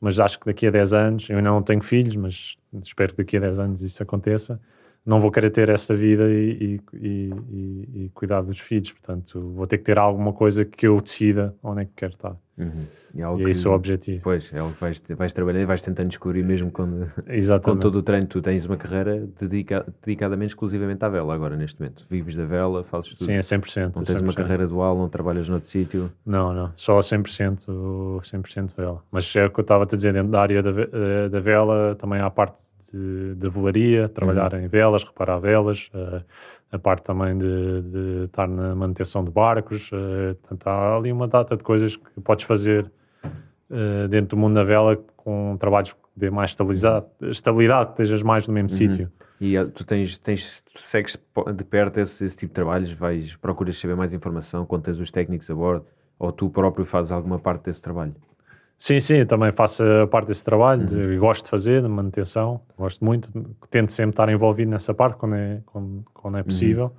mas acho que daqui a 10 anos, eu ainda não tenho filhos, mas espero que daqui a 10 anos isso aconteça, não vou querer ter essa vida e, e, e- e- cuidar dos filhos, portanto vou ter que ter alguma coisa que eu decida onde é que quero estar, Uhum. E, algo e é que- isso o objetivo. Pois, é algo que vais, vais trabalhando e vais tentando descobrir, mesmo quando, com todo o treino, tu tens uma carreira dedica, dedicadamente exclusivamente à vela agora, neste momento. Vives da vela, fazes tudo. Sim, é 100%. não é tens uma 100%. carreira dual, não trabalhas noutro sítio. Não, não, só 100%, 100% vela. Mas é o que eu estava a te dizer, dentro da área da, eh, da vela também há a parte de, de velaria, trabalhar Uhum. em velas, reparar velas, eh, a parte também de, de estar na manutenção de barcos, eh, portanto há ali uma data de coisas que podes fazer eh, dentro do mundo da vela com trabalhos que dê mais estabilidade, estabilidade que estejas mais no mesmo Uhum. sítio. E ah, tu tens, tens tu segues de perto esse, esse tipo de trabalhos, vais, procuras saber mais informação quando tens os técnicos a bordo, ou tu próprio fazes alguma parte desse trabalho. Sim, sim, também faço parte desse trabalho Uhum. e gosto de fazer, de manutenção, gosto muito, tento sempre estar envolvido nessa parte quando é, quando, quando Uhum. é possível.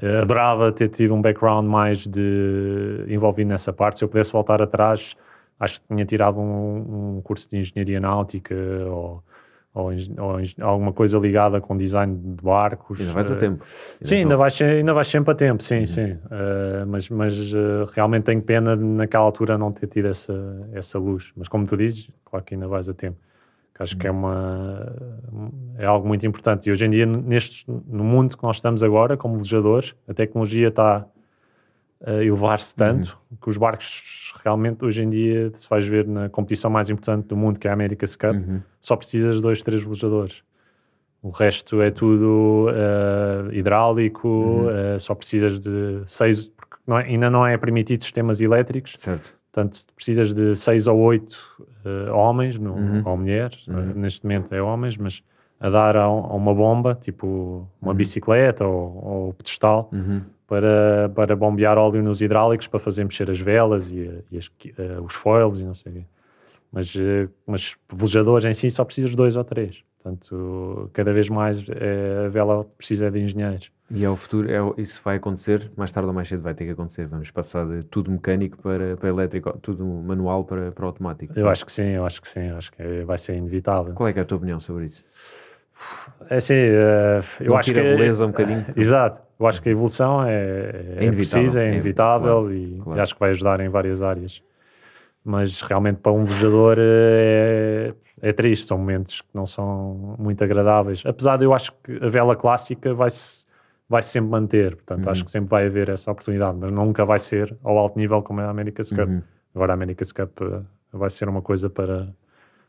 Eh, adorava ter tido um background mais de envolvido nessa parte. Se eu pudesse voltar atrás, acho que tinha tirado um, um curso de engenharia náutica ou, ou, ou alguma coisa ligada com design de barcos. Ainda vais a Eh, tempo. Sim, és ainda vais, ainda vais sempre a tempo, sim, Uhum. sim. Uh, mas mas uh, realmente tenho pena de, naquela altura não ter tido essa, essa luz. Mas como tu dizes, claro que ainda vais a tempo. Que acho Uhum. que é uma é algo muito importante. E hoje em dia, nestes, no mundo que nós estamos agora, como velejadores, a tecnologia está a elevar-se tanto Uhum. que os barcos realmente hoje em dia, se vais ver na competição mais importante do mundo, que é a America's Cup, Uhum. só precisas de dois, três velejadores. O resto é tudo eh, hidráulico, Uhum. eh, só precisas de seis, porque não é- ainda não é permitido sistemas elétricos, Certo. portanto precisas de seis ou oito eh, homens, não, Uhum. ou mulheres, Uhum. neste momento é homens, mas a dar a, a uma bomba, tipo uma Uhum. bicicleta ou, ou pedestal, Uhum. Para, para bombear óleo nos hidráulicos para fazer mexer as velas e, e as- eh, os foils e não sei o quê. Mas, eh, mas velejadores em si só precisas de dois ou três. Portanto, cada vez mais eh, a vela precisa de engenheiros. E é o futuro, é, isso vai acontecer, mais tarde ou mais cedo vai ter que acontecer. Vamos passar de tudo mecânico para, para elétrico, tudo manual para, para automático. Eu acho que sim, eu acho que sim, eu acho que é- vai ser inevitável. Qual é, é a tua opinião sobre isso? É assim, eh, eu Não acho tira que a beleza um bocadinho? Exato. Eu acho que a evolução é, é, É inevitável, precisa, é é, inevitável claro, e, claro. e acho que vai ajudar em várias áreas. Mas realmente para um velejador é, é triste, são momentos que não são muito agradáveis. Apesar de eu acho que a vela clássica vai-se vai -se sempre manter, portanto Uhum. acho que sempre vai haver essa oportunidade, mas nunca vai ser ao alto nível como é a America's Cup. Uhum. Agora a America's Cup eh, vai ser uma coisa para,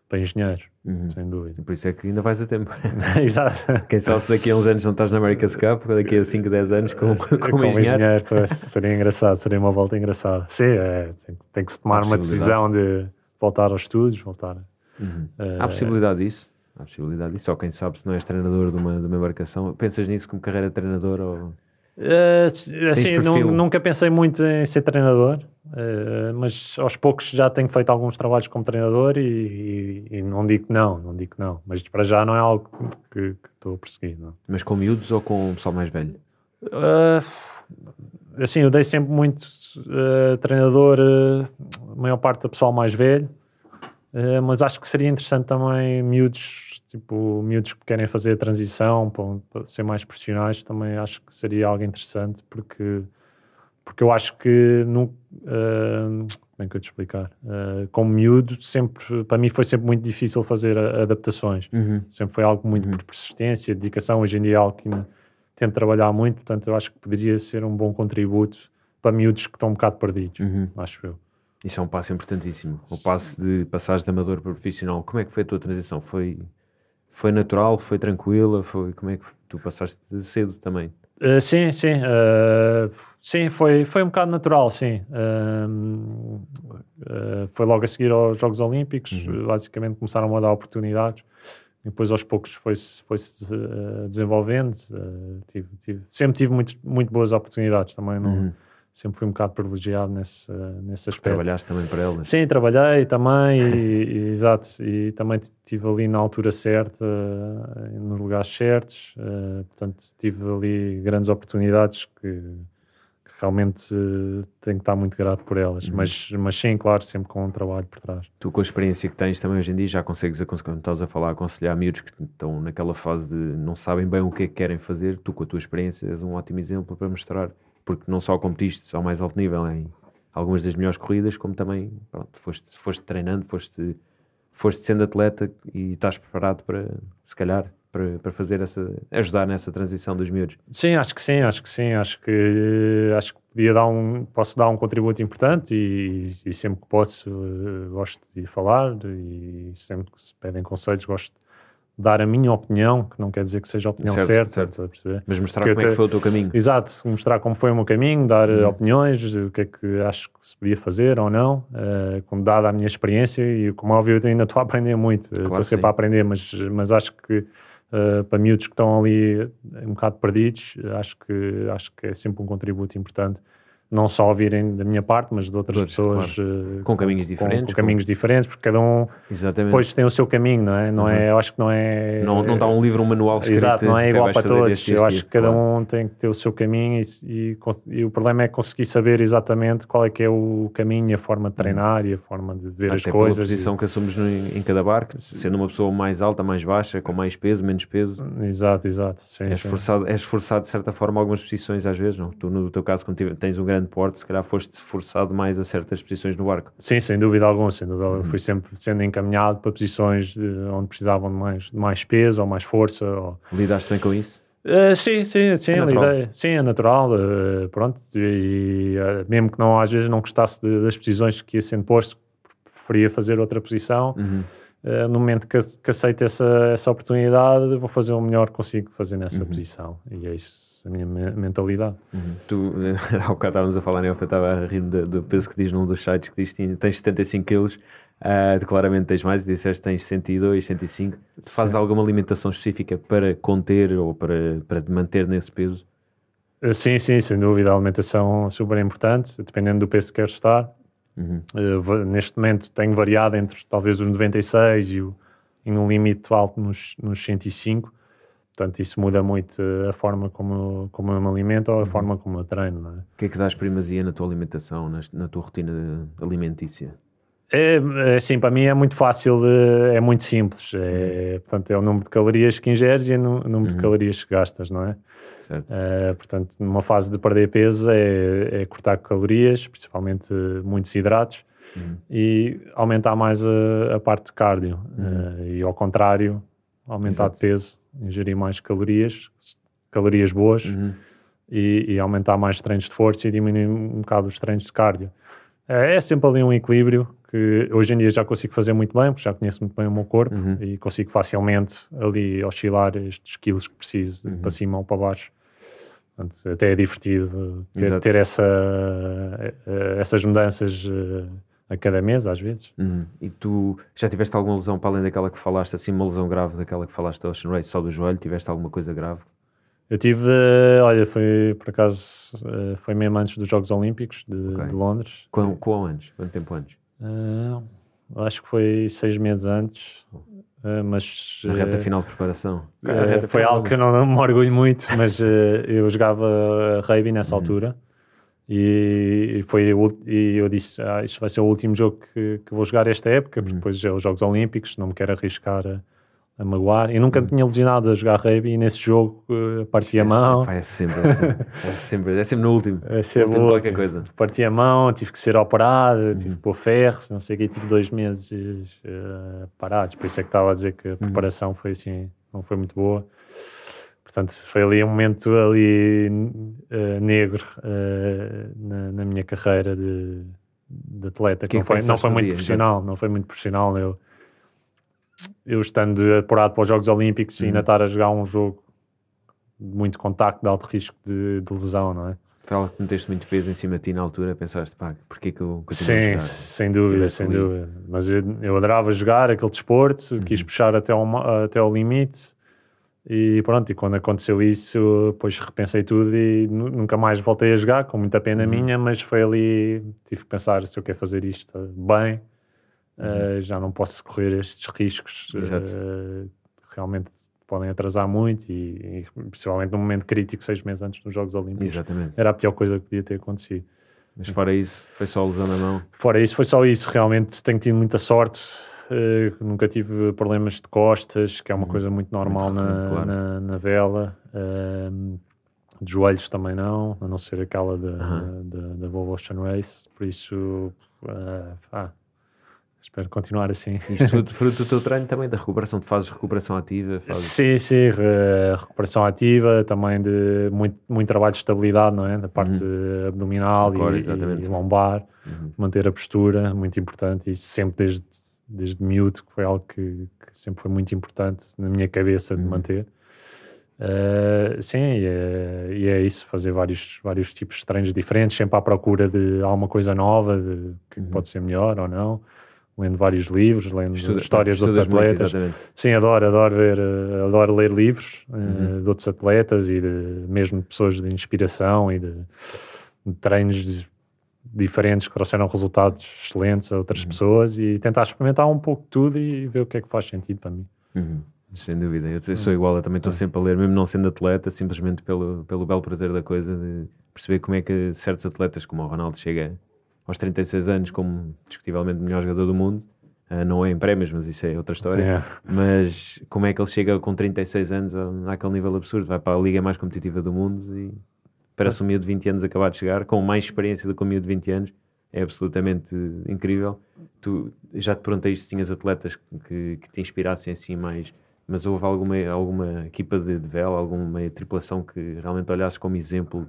para engenheiro, Uhum. sem dúvida. Por isso é que ainda vais a tempo. Exato. Quem sabe se daqui a uns anos não estás na America's Cup, daqui a 5, 10 anos com, como, Como engenheiro. pois, seria engraçado, seria uma volta engraçada. Sim, é, tem, tem que se tomar uma decisão de voltar aos estudos, voltar. Uhum. eh, Há possibilidade disso? Há possibilidade disso? Ou quem sabe se não és treinador de uma, de uma embarcação? Pensas nisso como carreira de treinador? Ou... Eh, assim, nunca pensei muito em ser treinador, eh, mas aos poucos já tenho feito alguns trabalhos como treinador e, e- e não digo que não, não digo não. Mas para já não é algo que, que estou a perseguir. Não. Mas com miúdos ou com o pessoal mais velho? Eh, assim, eu dei sempre muito eh, treinador, a maior parte do pessoal mais velho, mas acho que seria interessante também miúdos, tipo, miúdos que querem fazer a transição para, para ser mais profissionais, também acho que seria algo interessante, porque, porque eu acho que, nu- eh, como é que eu te explicar? Eh, como miúdo, sempre, para mim foi sempre muito difícil fazer adaptações. Uhum. Sempre foi algo muito Uhum. por persistência, dedicação. Hoje em dia é algo que ainda tento trabalhar muito, portanto, eu acho que poderia ser um bom contributo para miúdos que estão um bocado perdidos, Uhum. acho eu. Isso é um passo importantíssimo. O passo de passagem de amador para profissional. Como é que foi a tua transição? Foi, foi natural? Foi tranquila? Foi, como é que tu passaste cedo também? Uh, sim, sim. uh, sim, foi, foi um bocado natural, sim. Um, uh, foi logo a seguir aos Jogos Olímpicos. Uhum. Basicamente começaram a dar oportunidades. E depois aos poucos foi-se foi uh, desenvolvendo. Uh, tive- tive- sempre tive muito, muito boas oportunidades também. Não, Uhum. Sempre fui um bocado privilegiado nesse, nesse aspecto. Trabalhaste também para elas? Sim, trabalhei também, e, e- exato, e também estive ali na altura certa, nos lugares certos, portanto tive ali grandes oportunidades que realmente eh, tenho que estar muito grato por elas, Uhum. mas, mas sim, claro, sempre com um trabalho por trás. Tu, com a experiência que tens também hoje em dia, já consegues, quando estás a falar, aconselhar miúdos que estão naquela fase de não sabem bem o que é que querem fazer. Tu, com a tua experiência, és um ótimo exemplo para mostrar, porque não só competiste ao mais alto nível em algumas das melhores corridas, como também pronto, foste, foste treinando, foste, foste sendo atleta e estás preparado para, se calhar, para, para fazer essa, ajudar nessa transição dos miúdos. Sim, acho que sim, acho que sim, acho que acho que podia dar um, posso dar um contributo importante e, e sempre que posso eh, gosto de falar e sempre que se pedem conselhos gosto de dar a minha opinião, que não quer dizer que seja a opinião Certo, certa, certo. Mas mostrar Que eu como é que foi o teu caminho. Exato, mostrar como foi o meu caminho, dar eh, Uhum. opiniões, o que é que acho que se podia fazer ou não, eh, com dada a minha experiência e como é óbvio eu ainda estou a aprender muito, eh, Claro estou sempre sim. a aprender, mas, mas acho que eh, para miúdos que estão ali um bocado perdidos, acho que, acho que é sempre um contributo importante, não só ouvirem da minha parte, mas de outras Todos, pessoas eh, Com caminhos diferentes, com, com- caminhos diferentes, porque cada um Exatamente. depois tem o seu caminho, não é? Não Uhum. é eu acho que não é não, não dá um livro, um manual escrito. Exato, não é "Ok, igual para todos. este, eu acho este", que cada claro. um tem que ter o seu caminho e, e e o problema é conseguir saber exatamente qual é que é o caminho, a forma de treinar e a forma de ver as Até pela coisas. posição que assumos no- em cada barco, sendo uma pessoa mais alta, mais baixa, com mais peso, menos peso. E- Exato, exato. Sim, És sim. forçado, és forçado de certa forma algumas posições às vezes, não? Tu no teu caso, quando tens um grande porte, se calhar foste forçado mais a certas posições no barco. Sim, sem dúvida alguma, sem dúvida. Uhum. alguma. Fui sempre sendo encaminhado para posições de- onde precisavam de mais, de mais peso ou mais força. Ou... Lidaste bem com isso? Eh, sim, sim, sim, É ideia- sim, é natural, eh, pronto, e eh, mesmo que não, às vezes não gostasse de- das posições que ia sendo posto, preferia fazer outra posição, Uhum. No momento que, que aceito essa, essa oportunidade, vou fazer o melhor que consigo fazer nessa Uhum. posição, e é isso a minha me- mentalidade. Uhum. Tu, há bocado estávamos a falar, né? eu estava a rir do, do peso que diz num dos sites que diz que tens 75 quilos, ah, claramente tens mais, disseste que tens 102, 105. Tu fazes Sim. alguma alimentação específica para conter ou para, para te manter nesse peso? Eh, Sim, sim, sem dúvida, a alimentação é super importante, dependendo do peso que queres estar. Uhum. Eh, va- neste momento tenho variado entre talvez os 96 e, o, e no limite alto nos, nos 105. Portanto, isso muda muito a forma como, como eu me alimento ou a forma como eu treino. É? O que é que dás primazia na tua alimentação, na, na tua rotina alimentícia? É, é, assim, para mim é muito fácil, é muito simples. É, portanto, é o número de calorias que ingeres e é o número Uhum. de calorias que gastas, não é? Eh, portanto, numa fase de perder peso é, é cortar calorias, principalmente muitos hidratos, Uhum. e aumentar mais a, a parte de cardio. Uhum. Eh, e ao contrário, aumentar Exato. de peso, ingerir mais calorias, calorias boas, Uhum. e, e aumentar mais treinos de força e diminuir um bocado os treinos de cardio. É, é sempre ali um equilíbrio que hoje em dia já consigo fazer muito bem, porque já conheço muito bem o meu corpo Uhum. e consigo facilmente ali oscilar estes quilos que preciso, Uhum. para cima ou para baixo. Portanto, até é divertido ter, ter essa, eh, essas mudanças eh, a cada mês, às vezes. Uhum. E tu já tiveste alguma lesão para além daquela que falaste, assim, uma lesão grave daquela que falaste da Ocean Race, só do joelho? Tiveste alguma coisa grave? Eu tive, olha, foi por acaso, eh, foi mesmo antes dos Jogos Olímpicos de, Ok. de Londres. Quão antes? Quanto tempo antes? Ah, acho que foi seis meses antes, ah, mas Na reta final de preparação? foi final- algo que eu não, não me orgulho muito, mas eu jogava rugby nessa Uhum. altura e, foi e eu disse, ah, isto vai ser o último jogo que, que vou jogar esta época, porque Uhum. depois é os Jogos Olímpicos, não me quero arriscar a, a magoar. E nunca me Uhum. tinha lesionado a jogar rugby e nesse jogo eh, parti a É mão. É sempre, é sempre, é sempre, é sempre no último. É sempre Último qualquer coisa. Parti a mão, tive que ser operado, tive Uhum. que pôr ferros, não sei o quê, tive dois meses eh, parados, por isso é que estava a dizer que a Uhum. preparação foi assim, não foi muito boa. Portanto, foi ali um momento ali eh, negro eh, na, na minha carreira de, de atleta, que não foi, não foi muito dia, profissional, não foi muito profissional. Eu, eu estando apurado para os Jogos Olímpicos e ainda Uhum. estar a jogar um jogo de muito contacto, de alto risco de, de lesão, não é? Foi algo que meteste muito peso em cima de ti na altura, pensaste, pá, porquê que eu continuo a Sim, jogar? sem dúvida, sem ali. dúvida. Mas eu, eu adorava jogar aquele desporto, Uhum. quis puxar até ma- até ao limite e pronto, e quando aconteceu isso, depois repensei tudo e nu- nunca mais voltei a jogar, com muita pena Uhum. minha, mas foi ali, tive que pensar se eu quero fazer isto bem, eh, já não posso correr estes riscos, Uhum. Que realmente podem atrasar muito e, e principalmente num momento crítico, seis meses antes dos Jogos Olímpicos. Exatamente. Era a pior coisa que podia ter acontecido. Mas fora isso, foi só a lesão na mão. Fora isso, foi só isso. Realmente tenho tido muita sorte. Eh, nunca tive problemas de costas, que é uma Uhum. coisa muito normal Muito na, claro. na, na vela. ehm, de joelhos também não, a não ser aquela da, Aham. da, da Volvo Ocean Race. Por isso, eh, ah, espero continuar assim. Isto tudo fruto do teu treino também, da recuperação. Tu fazes recuperação ativa, fazes... Sim, sim, re- recuperação ativa, também de muito, muito trabalho de estabilidade, não é? Da parte abdominal Do core, e, e lombar. Uhum. manter a postura, muito importante, e sempre desde, desde miúdo, que foi algo que, que sempre foi muito importante na minha cabeça de Uhum. manter. Uh, sim, e é, e é isso, fazer vários, vários tipos de treinos diferentes, sempre à procura de alguma coisa nova, de que Uhum. pode ser melhor ou não, lendo vários livros, lendo Estuda- histórias de outros muito, atletas. exatamente. Sim, adoro, adoro ver, eh, adoro ler livros eh, Uhum. de outros atletas e de, mesmo de pessoas de inspiração e de, de treinos de- diferentes que trouxeram resultados excelentes a outras Uhum. pessoas e tentar experimentar um pouco de tudo e ver o que é que faz sentido para mim. Uhum. Sem dúvida, eu, eu sou igual, eu também estou sempre a ler, mesmo não sendo atleta, simplesmente pelo, pelo belo prazer da coisa, de perceber como é que certos atletas, como o Ronaldo, chega aos 36 anos como discutivelmente o melhor jogador do mundo, Ah, não é em prémios, mas isso é outra história. É. Mas como é que ele chega com 36 anos àquele nível absurdo? Vai para a liga mais competitiva do mundo e parece um miúdo de 20 anos acabar de chegar, com mais experiência do que um miúdo de 20 anos. É absolutamente incrível. Tu já te perguntei se tinhas atletas que, que te inspirassem assim mais, mas houve alguma, alguma equipa de, de vela, alguma tripulação que realmente olhasses como exemplo?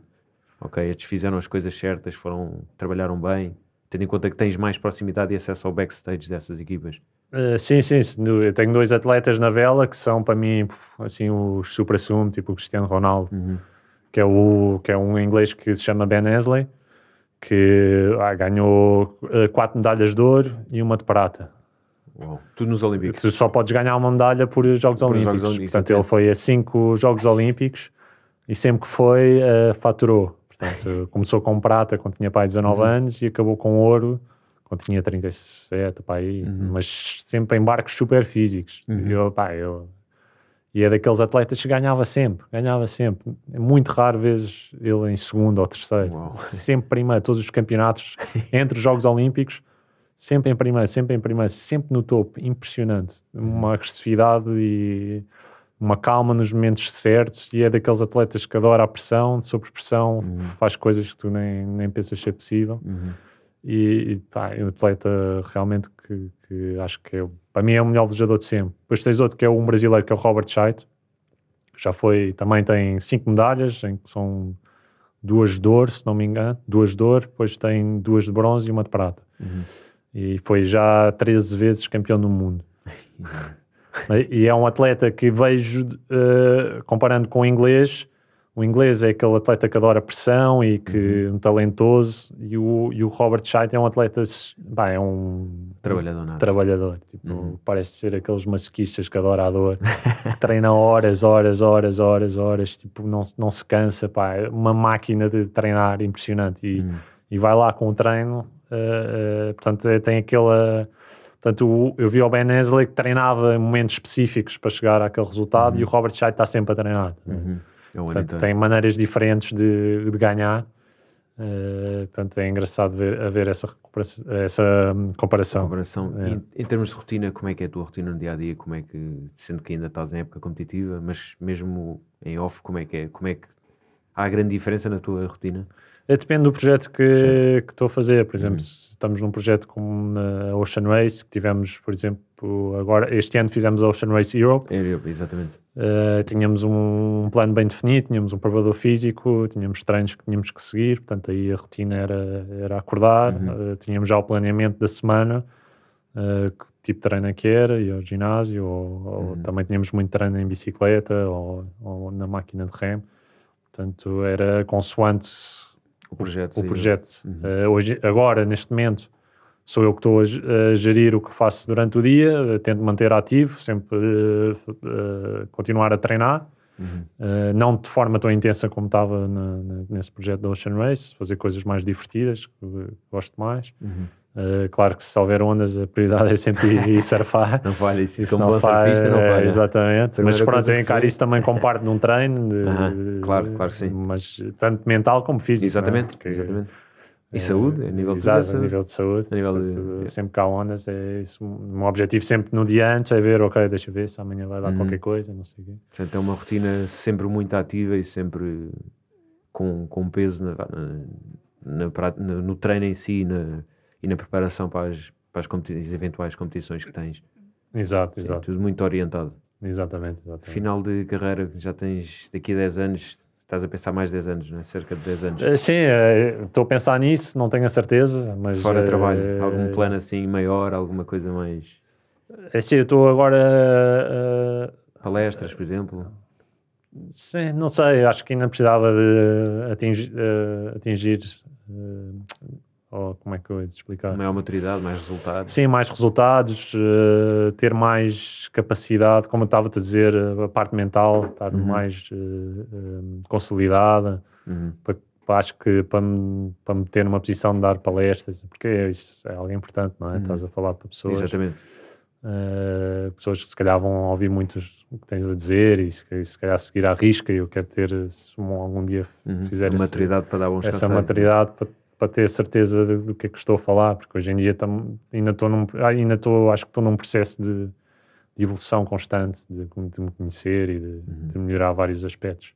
Ok, estes fizeram as coisas certas, foram, trabalharam bem, tendo em conta que tens mais proximidade e acesso ao backstage dessas equipas. Uh, sim, sim, eu tenho dois atletas na vela que são para mim assim os supra-sumo, tipo o Cristiano Ronaldo. Uhum. Que é, o, que é um inglês que se chama Ben Hesley, que ah, ganhou eh, quatro medalhas de ouro e uma de prata. Uau. Tudo nos Olímpicos. Tu só podes ganhar uma medalha por Jogos Por Olímpicos. Jogos Portanto, ele foi a cinco Jogos Olímpicos e sempre que foi, eh, faturou. Portanto, começou com prata quando tinha pai 19 Uhum. anos e acabou com ouro quando tinha 37, pá, aí, Uhum. mas sempre em barcos super físicos. Uhum. Eu, pá, eu, e é daqueles atletas que ganhava sempre, ganhava sempre. É muito raro vezes ele em segundo ou terceiro. Uau. Sempre primeiro, todos os campeonatos entre os Jogos Olímpicos, sempre em primeiro, sempre em primeiro, sempre no topo. Impressionante. Uma agressividade e uma calma nos momentos certos. E é daqueles atletas que adora a pressão, sob pressão, Uhum. faz coisas que tu nem, nem pensas ser possível. Uhum. E, pá, é um atleta realmente que, que acho que é, para mim é o melhor velejador de sempre. Depois tens outro que é um brasileiro, que é o Robert Scheidt. Já foi, também tem cinco medalhas, em que são duas de ouro, se não me engano, duas de ouro, depois tem duas de bronze e uma de prata. Uhum. e foi já 13 vezes campeão do mundo. e é um atleta que vejo, uh, comparando com o inglês, o inglês é aquele atleta que adora pressão e que uhum. um talentoso e o, e o Robert Scheidt é um atleta bah, é um trabalhador, um trabalhador tipo, uhum. parece ser aqueles masoquistas que adora a dor treina horas, horas, horas, horas, horas tipo, não, não se cansa pá, é uma máquina de treinar impressionante e, uhum. e vai lá com o treino uh, uh, portanto é, tem aquela Portanto, eu vi o Ben Hesley que treinava em momentos específicos para chegar àquele resultado uhum. e o Robert Scheidt está sempre a treinar. Uhum. É portanto, tem maneiras diferentes de, de ganhar. Uh, portanto, é engraçado ver, a ver essa, essa hum, comparação. comparação. É. Em, em, termos de rotina, como é que é a tua rotina no dia a dia? Como é que, sendo que ainda estás em época competitiva, mas mesmo em off, como é que é? Como é que há grande diferença na tua rotina? É, depende do projeto que, que estou a fazer. Por exemplo, uhum. se estamos num projeto como na Ocean Race, que tivemos, por exemplo, agora, este ano fizemos a Ocean Race Europe. Europe, exatamente. Uh, tínhamos um plano bem definido, tínhamos um provador físico, tínhamos treinos que tínhamos que seguir, portanto aí a rotina era, era acordar, uhum. uh, tínhamos já o planeamento da semana, uh, que tipo de treino é que era, e ao ginásio, ou, uhum. ou, também tínhamos muito treino em bicicleta ou, ou na máquina de remo, portanto era consoante o projeto. O projeto. Uhum. Uh, hoje, agora, neste momento, sou eu que estou a, gerir o que faço durante o dia, uh, tento manter ativo, sempre uh, continuar a treinar. Uhum. não de forma tão intensa como estava na, na, nesse projeto da Ocean Race, fazer coisas mais divertidas, que gosto mais. Uhum. Uh, claro que se houver ondas, a prioridade é sempre ir, ir surfar. não falha isso, isso como não bom falha, surfista não falha. exatamente. Primeira mas pronto, eu encaro isso também como parte de um treino. De, uh -huh. Claro, claro que sim. Mas tanto mental como físico. Exatamente, é? exatamente. E é, saúde, a nível exato, de, a nível de saúde. Nível de, de, sempre que há ondas, é isso. Meu objetivo sempre no dia antes é ver, ok, deixa ver se amanhã vai dar uhum. qualquer coisa, não sei o quê. Portanto, é uma rotina sempre muito ativa e sempre com, com peso na, na, na, no treino em si, na e na preparação para as, para as, competi as eventuais competições que tens. Exato, Sim, exato. Tudo muito orientado. Exatamente, exatamente. Final de carreira, já tens daqui a 10 anos, estás a pensar mais 10 anos, não é? Cerca de 10 anos. Eh, sim, eh, estou a pensar nisso, não tenho a certeza, mas... Fora uh, trabalho, algum plano assim maior, alguma coisa mais... É sim, eu estou agora... Uh, Palestras, por exemplo? Sim, não sei, acho que ainda precisava de atingir, uh, atingir ou como é que eu ia explicar? Maior maturidade, mais resultados. Sim, mais resultados, uh, ter mais capacidade, como eu estava a dizer, a parte mental estar uhum. mais uh, uh, consolidada. Uhum. Para, para, acho que para me, para me ter numa posição de dar palestras, porque isso é algo importante, não é? Uhum. Estás a falar para pessoas. Exatamente. pessoas que se calhar vão ouvir muito o que tens a dizer e se, se calhar seguir à risca. E eu quero ter, se algum dia uhum. fizer essa, maturidade para dar bons essa maturidade para para ter certeza do que é que estou a falar, porque hoje em dia tam, ainda estou num, ainda estou, acho que estou num processo de, de evolução constante, de, de, me conhecer e de, uhum. de, melhorar vários aspectos.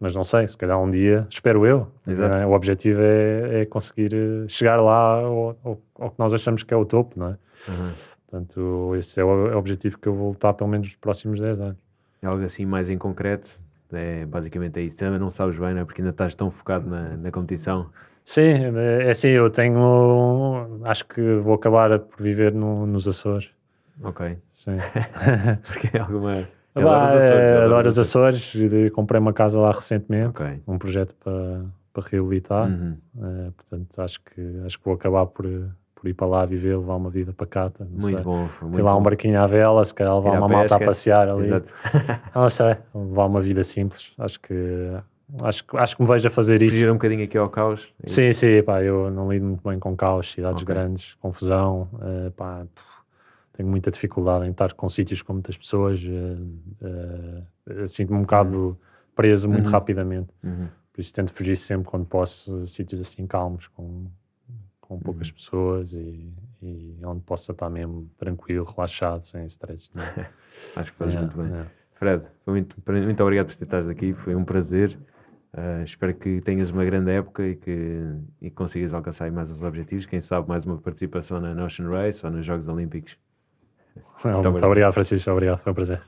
Mas não sei, se calhar um dia, espero eu. Né? O objetivo é, é, conseguir eh, chegar lá ao, ao, ao, que nós achamos que é o topo, não é? Uhum. Portanto, esse é o, é o objetivo que eu vou lutar pelo menos nos próximos 10 anos. É algo assim mais em concreto? É, basicamente é isso. Também não sabes bem, não é? Porque ainda estás tão focado na, na competição. Sim, é assim, eu tenho. Acho que vou acabar por viver no, nos Açores. Ok. Sim. Porque é alguma. Eu adoro os Açores. É, adoro os Açores. Comprei uma casa lá recentemente. Okay. Um projeto para, para reabilitar. Uhum. É, portanto, acho que, acho que vou acabar por, por ir para lá viver, levar uma vida pacata. Muito sei. bom. Muito Ter lá um barquinho à vela, se calhar levar uma malta a passear ali. Exato. não sei, levar uma vida simples. Acho que Acho, acho que me vejo a fazer isso. Fugir um bocadinho aqui ao caus. É sim, sim, pá, eu não lido muito bem com caos, cidades okay. grandes, confusão, uh, pá, tenho muita dificuldade em estar com sítios com muitas pessoas, uh, uh, sinto-me um bocado uhum. preso muito uhum. rapidamente. Uhum. Por isso tento fugir sempre quando posso, sítios assim calmos, com, com poucas uhum. pessoas e, e, onde possa estar mesmo tranquilo, relaxado, sem stress. acho que fazes é, muito bem. É. Fred, muito, muito obrigado por estares aqui, foi um prazer. Uh, espero que tenhas uma grande época e que e consigas alcançar mais os objetivos. Quem sabe mais uma participação na Ocean Race ou nos Jogos Olímpicos. Muito, muito obrigado, Francisco. Obrigado, foi um prazer.